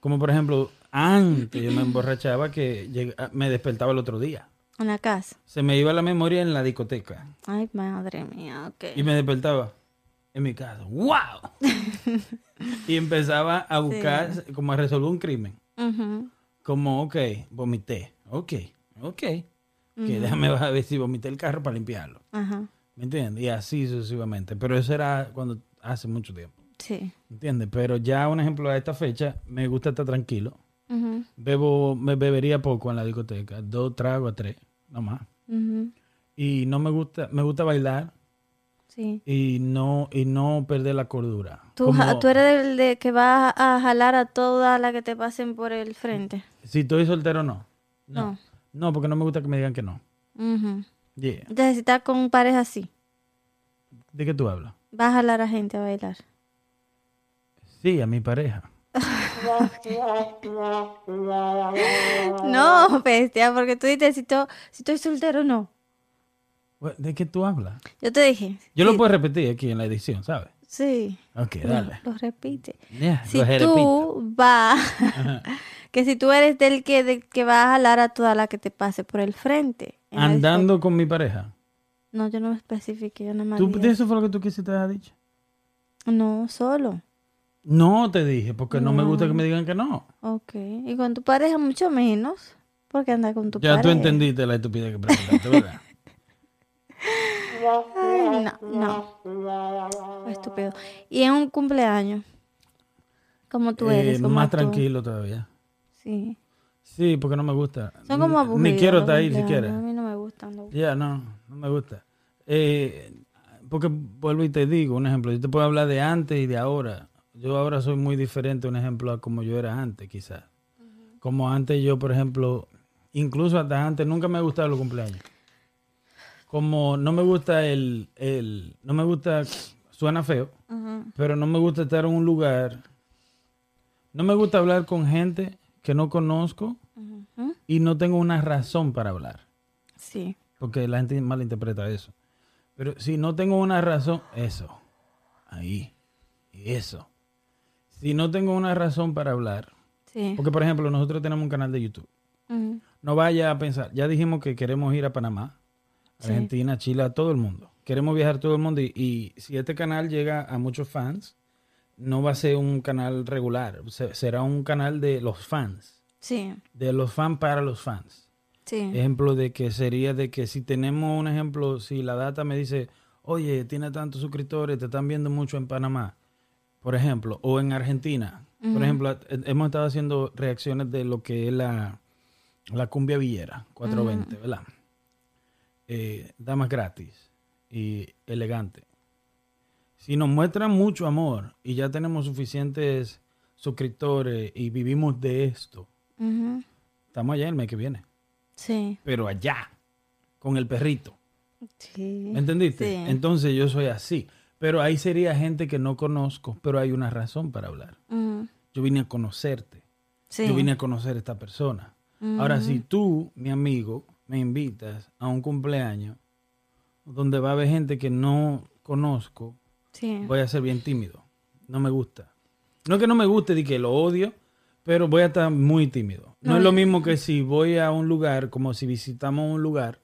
Como por ejemplo, antes yo me emborrachaba que me despertaba el otro día. En la casa. Se me iba la memoria en la discoteca Ay, madre mía, ok. y me despertaba en mi casa. ¡Wow! y empezaba a buscar, como a resolver un crimen. Como, ok, vomité. Ok, ok. Que déjame a ver si vomité el carro para limpiarlo. Ajá. ¿Me entiendes? Y así sucesivamente. Pero eso era cuando hace mucho tiempo. Sí. ¿Entiendes? Pero ya, un ejemplo, a esta fecha, me gusta estar tranquilo. Bebo, me bebería poco en la discoteca. Dos tragos a tres, nomás. Y no me gusta, me gusta bailar Sí. y no, y no perder la cordura. Tú, Como ja- tú eres el de que va a jalar a todas las que te pasen por el frente. Si estoy soltero, no. No. No. No, porque no me gusta que me digan que no. Yeah. Entonces, si estás con pareja así, ¿De qué tú hablas? vas a jalar a gente a bailar. Sí, a mi pareja. No, bestia, porque tú dices, si, to- si estoy soltero, no. ¿De qué tú hablas? Yo te dije. Yo sí, lo puedo repetir aquí en la edición, ¿sabes? Sí, Ok, dale. lo repite. Si lo tú vas, que si tú eres del que, del que va a jalar a toda la que te pase por el frente. Andando con mi pareja. No, yo no me especifiqué, yo nada más ¿Tú, eso fue lo que tú quisiste haber dicho? No, solo. No te dije, porque no, me gusta que me digan que no. Ok. Y con tu pareja mucho menos. Porque anda con tu Ya pareja. tú entendiste la estupidez que preguntaste, ¿verdad? Ay, no, no. Estúpido. Y en un cumpleaños. Como tú Eh, eres. Como más tú. tranquilo todavía. Sí. Sí, porque no me gusta. Son como aburridos. Ni quiero estar ahí siquiera. A mí no me gustan. Ya, no, no me gusta. Eh, porque vuelvo y te digo, un ejemplo, yo te puedo hablar de antes y de ahora. Yo ahora soy muy diferente, un ejemplo, a como yo era antes, quizás. Como antes yo, por ejemplo, incluso hasta antes, nunca me gustaban los cumpleaños. Como no me gusta el, el no me gusta, suena feo, pero no me gusta estar en un lugar, no me gusta hablar con gente que no conozco y no tengo una razón para hablar Sí. porque la gente malinterpreta eso. Pero si no tengo una razón, eso, ahí, eso. Si no tengo una razón para hablar, Sí. porque por ejemplo nosotros tenemos un canal de YouTube, no vaya a pensar, ya dijimos que queremos ir a Panamá, Sí. Argentina, Chile, a todo el mundo. Queremos viajar todo el mundo y, y si este canal llega a muchos fans, no va a ser un canal regular, se- será un canal de los fans, Sí. de los fans para los fans. Sí. Ejemplo de que sería de que si tenemos un ejemplo, si la data me dice, oye, tiene tantos suscriptores, te están viendo mucho en Panamá, por ejemplo, o en Argentina. Por ejemplo, eh, hemos estado haciendo reacciones de lo que es la, la cumbia villera, 420, ¿verdad? Eh, damas gratis y elegante. Si nos muestran mucho amor y ya tenemos suficientes suscriptores y vivimos de esto, estamos allá el mes que viene Sí. pero allá, con el perrito. Sí. ¿Me entendiste? Sí. Entonces yo soy así. Pero ahí sería gente que no conozco, pero hay una razón para hablar. Yo vine a conocerte. Sí. Yo vine a conocer a esta persona. Ahora, si tú, mi amigo, me invitas a un cumpleaños donde va a haber gente que no conozco, Sí. voy a ser bien tímido. No me gusta. No que no me guste, de que lo odio, pero voy a estar muy tímido. No, No, es lo mismo que si voy a un lugar, como si visitamos un lugar.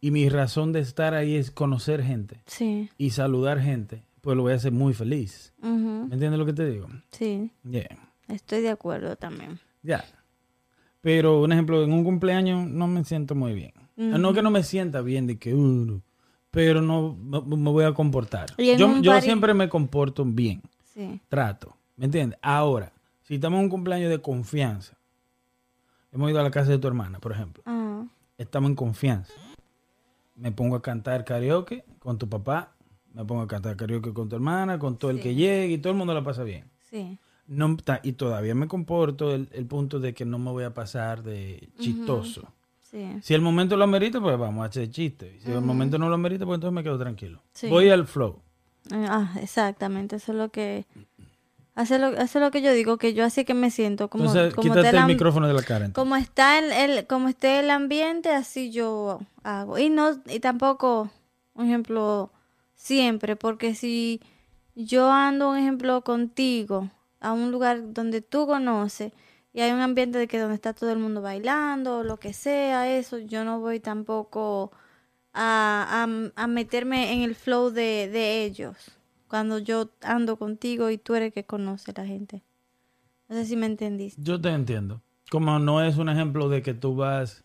Y mi razón de estar ahí es conocer gente Sí. y saludar gente, pues lo voy a hacer muy feliz. ¿Me entiendes lo que te digo? Sí. Yeah. Estoy de acuerdo también. Ya. Pero, un ejemplo, en un cumpleaños no me siento muy bien. No que no me sienta bien de que, uh, pero no me voy a comportar. Yo, siempre me comporto bien, Sí. trato. ¿Me entiendes? Ahora, si estamos en un cumpleaños de confianza, hemos ido a la casa de tu hermana, por ejemplo, Ah. estamos en confianza. Me pongo a cantar karaoke con tu papá, me pongo a cantar karaoke con tu hermana, con todo el que llegue y todo el mundo la pasa bien. Sí. No, y todavía me comporto el, el punto de que no me voy a pasar de chistoso. Sí. Si el momento lo amerita, pues vamos a hacer chiste. Si el momento no lo amerita, pues entonces me quedo tranquilo. Sí. Voy al flow. Ah, exactamente. Eso es lo que... Hace lo, hace lo que yo digo, que yo así que me siento como... entonces, como quítate el micrófono de la cara. entonces. Como está el, el- como esté el ambiente, así yo hago. Y no, y tampoco, un ejemplo, siempre, porque si yo ando, un ejemplo, contigo a un lugar donde tú conoces y hay un ambiente de que donde está todo el mundo bailando o lo que sea, eso, yo no voy tampoco a, a- a meterme en el flow de, de ellos cuando yo ando contigo y tú eres el que conoce a la gente. No sé si me entendiste. Yo te entiendo. Como no es un ejemplo de que tú vas...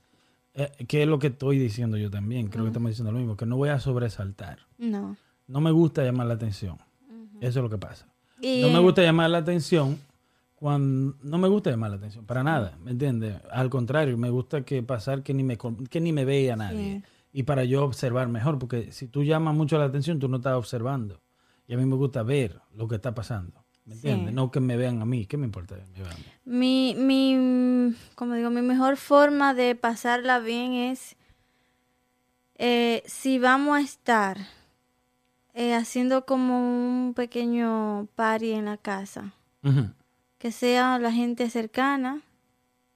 eh, que es lo que estoy diciendo yo también. Creo que estamos diciendo lo mismo. Que no voy a sobresaltar. No. No me gusta llamar la atención. Eso es lo que pasa. Y, No me gusta llamar la atención cuando no me gusta llamar la atención para nada, ¿me entiendes? Al contrario, me gusta que pasar que ni me que ni me vea nadie y para yo observar mejor, porque si tú llamas mucho la atención, tú no estás observando. Y a mí me gusta ver lo que está pasando, ¿me entiendes? Sí. No que me vean a mí, ¿qué me importa? que me vean a mí? Mi, mi, como digo, mi mejor forma de pasarla bien es eh, si vamos a estar eh, haciendo como un pequeño party en la casa, que sea la gente cercana,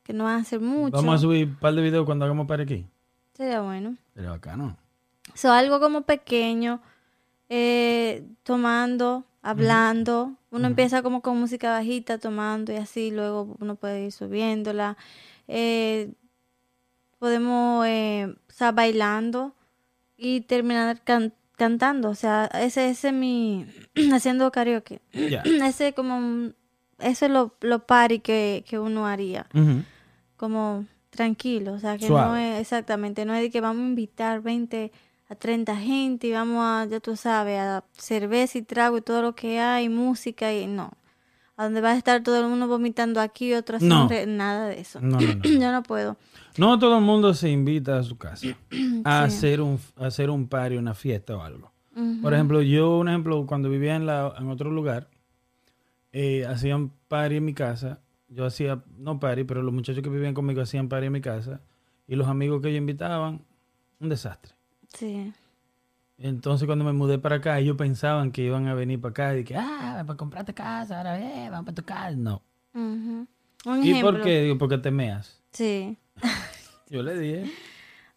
que no van a hacer mucho, Vamos a subir un par de videos cuando hagamos para aquí. sería bueno. Sería bacano. So, algo como pequeño, eh, tomando, hablando. Uno empieza como con música bajita, tomando y así, luego uno puede ir subiéndola. Eh, podemos, eh, o sea, bailando. y terminar can- cantando. O sea, ese ese es mi haciendo karaoke. Ya. Ese como eso es lo, lo party que, que uno haría. Como tranquilo, o sea, que no es exactamente, no es de que vamos a invitar 20 a 30 gente y vamos a, ya tú sabes, a cerveza y trago y todo lo que hay, música y no. A donde va a estar todo el mundo vomitando aquí, otro No. nada de eso. No, no, no. Yo no puedo. No todo el mundo se invita a su casa a Sí. hacer un a hacer un party, una fiesta o algo. Por ejemplo, yo, un ejemplo, cuando vivía en, la, en otro lugar, eh, hacían party en mi casa. Yo hacía, no party, pero los muchachos que vivían conmigo hacían party en mi casa. Y los amigos que ellos invitaban, un desastre. Sí. Entonces, cuando me mudé para acá, ellos pensaban que iban a venir para acá y que, ah, para comprarte casa, ahora eh, vamos para tu casa. no. Un ¿Y ejemplo. por qué? Digo, porque te meas. Sí. Yo le dije.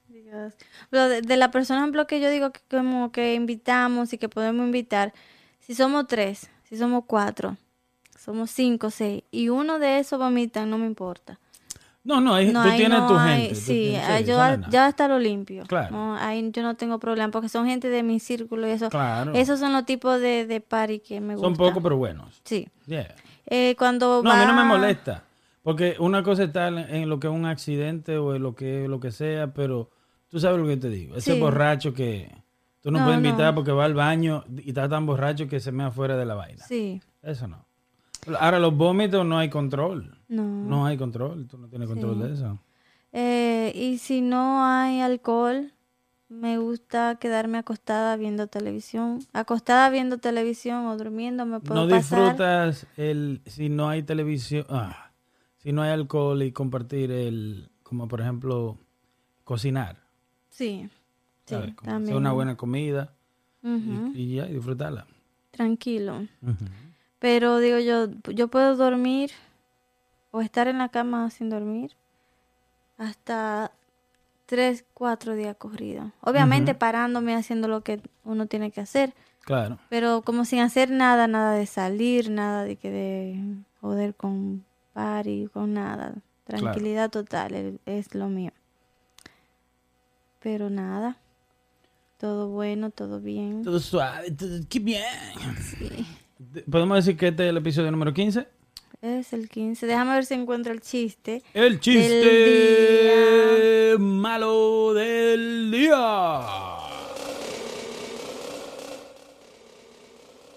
Dios. Pero de, de la persona, ejemplo, que yo digo que como que invitamos y que podemos invitar, si somos tres, si somos cuatro, somos cinco, seis, y uno de esos vomitan, no me importa. No, no, No, tú ahí tienes no tu hay- gente. Sí, ah, yo a- ya está lo limpio. Claro. No, ahí yo no tengo problema porque son gente de mi círculo y eso. Claro. Esos son los tipos de, de party que me gustan. Son pocos, pero buenos. Sí. Yeah. Eh, cuando No, a mí no me molesta. Porque una cosa está en, en lo que es un accidente o en lo que lo que sea, pero tú sabes lo que te digo. Ese Sí. borracho que tú no, No, puedes invitar porque va al baño y está tan borracho que se mea fuera de la vaina. Sí. Eso no. Ahora, los vómitos no hay control. No. No hay control. Tú no tienes control Sí. de eso. Eh, y si no hay alcohol, me gusta quedarme acostada viendo televisión. Acostada viendo televisión o durmiendo me puedo No pasar. disfrutas el si no hay televisión, ah, si no hay alcohol y compartir el, como por ejemplo, cocinar. Sí. Sí. Como también. hacer una buena comida y- ya, y disfrutarla. Tranquilo. Pero digo yo, yo puedo dormir o estar en la cama sin dormir hasta tres, cuatro días corridos. Obviamente parándome haciendo lo que uno tiene que hacer, Claro. pero como sin hacer nada, nada de salir, nada de que de joder con party, con nada. Tranquilidad total es, lo mío. Pero nada, todo bueno, todo bien. Todo suave, todo, qué bien. ¿Podemos decir que este es el episodio número 15? Es el 15. Déjame ver si encuentro el chiste. El chiste malo del día.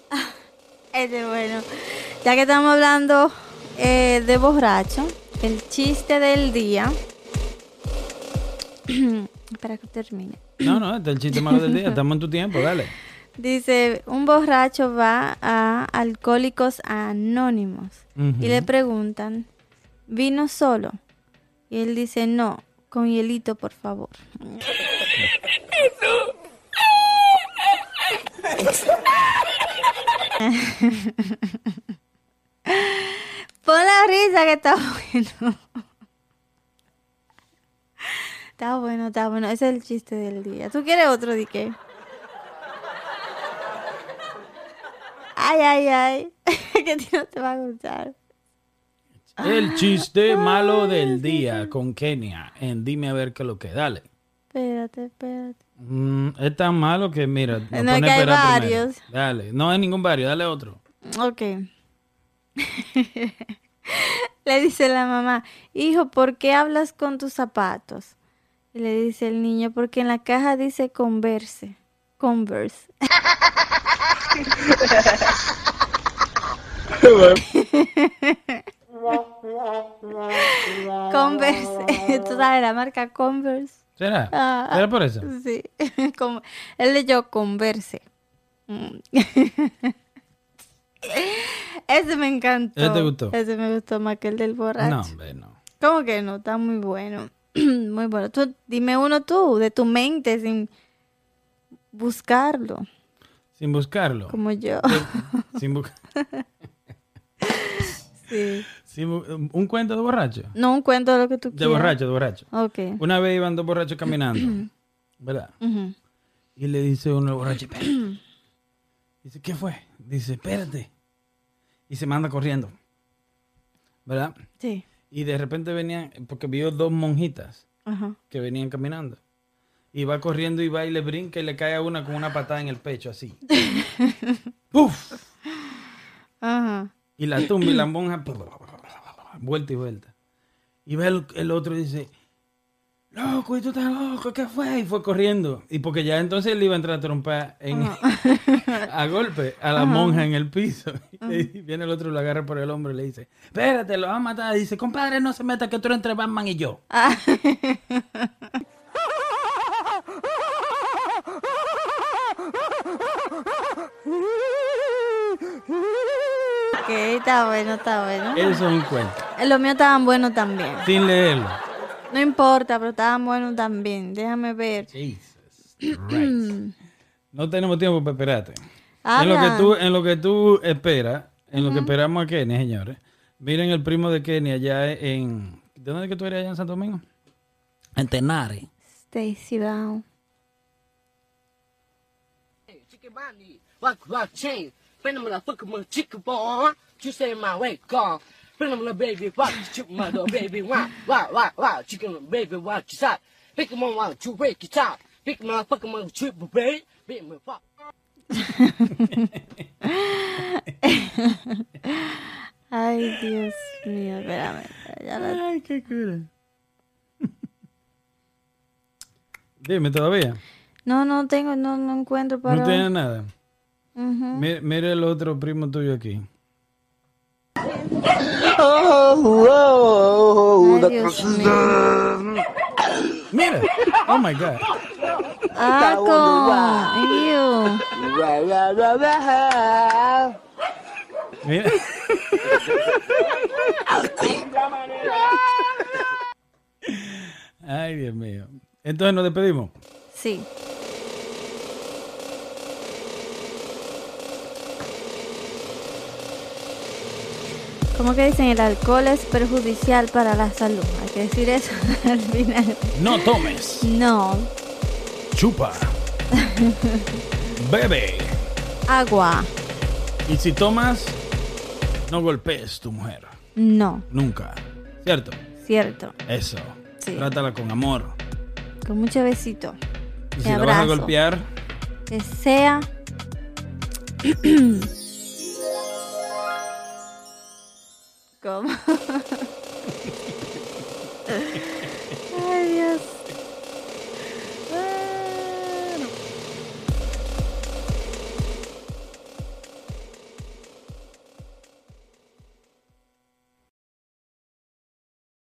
Este es bueno. Ya que estamos hablando eh, de borracho, el chiste del día. Espera que termine. No, no, este es el chiste malo del día. Estamos en tu tiempo, dale. Dice, un borracho va a Alcohólicos Anónimos y le preguntan, ¿vino solo? Y él dice, no, con hielito, por favor. Pon la risa que está bueno. Está bueno, está bueno. Ese es el chiste del día. ¿Tú quieres otro de qué? Ay, ay, ay. que a ti no te va a gustar. El chiste malo del día con Kenia. En Dime a ver qué es lo que. Dale. Espérate, espérate. Mm, es tan malo que, mira, No, es pone que hay primero. varios. Dale. No hay ningún varios, dale otro. Ok. le dice la mamá, hijo, ¿por qué hablas con tus zapatos? Y le dice el niño, porque en la caja dice Converse. Converse. Converse. ¿Tú sabes la marca Converse? ¿Será? Ah, ¿Será por eso? Sí. Como, él leyó Converse. Mm. Ese me encantó. ¿Ese te gustó? Ese me gustó más que el del borracho. No, hombre, no. ¿Cómo que no? Está muy bueno. muy bueno. Tú, dime uno tú, de tu mente, sin buscarlo, Sin buscarlo. como yo. Sin bu- sí. sin bu- un cuento de borracho. No un cuento de lo que tú De quieras. borracho, de borracho. Ok. Una vez iban dos borrachos caminando, ¿verdad? Y le dice uno al borracho, espérate. Dice, ¿qué fue? Dice, espérate. Y se manda corriendo, ¿verdad? Sí. Y de repente venían, porque vio dos monjitas que venían caminando. Y va corriendo y va y le brinca y le cae a una con una patada en el pecho, así. ¡Puf! Ajá. Y la tumba y la monja, vuelta y vuelta. Y ve el, el otro y dice, loco, y tú estás loco, ¿qué fue? Y fue corriendo. Y porque ya entonces él iba a entrar a trompar en, a golpe a la monja en el piso. Y viene el otro, lo agarra por el hombro y le dice, espérate, lo va a matar. Y dice, compadre, no se meta que tú eres entre Batman y yo. Ah. Ok, está bueno, está bueno. Eso es un cuento. Los míos estaban buenos también. Sin leerlo. No importa, pero estaban buenos también. Déjame ver. Jesus Christ. No tenemos tiempo para esperarte. En lo, que tú, en lo que tú esperas, en lo que esperamos a Kenny, señores. Miren el primo de Kenny allá en... ¿De dónde es que tú eres allá en Santo Domingo? En Tenare. Stacy Brown. chicken body, walk walk chain. Bring them fuck my chicken boy. You say my way gone. Bring them the baby, walk chicken mother baby, wow, wow, wow, wow, chicken baby, walk your side. Pick them on one, two break your top. Pick them up, fuck my triple baby, big me fuck. Ay, Dios mío, espérame. Ya la- Ay, qué cura. Dime todavía. No, no tengo, no, no encuentro para. No tiene nada. Ujú. Mira, mira el otro primo tuyo aquí. Ay, Dios mío. Mira. Oh my God. Ah. Mira. Ay, Dios mío. Entonces nos despedimos. Sí. ¿Cómo que dicen? El alcohol es perjudicial para la salud. Hay que decir eso al final. No tomes. No. Chupa. Bebe. Agua. Y si tomas, no golpees tu mujer. No. Nunca. ¿Cierto? Cierto. Eso. Sí. Trátala con amor. Con mucho besito. Y si la vas a golpear, Que sea. Como... Ay, Dios.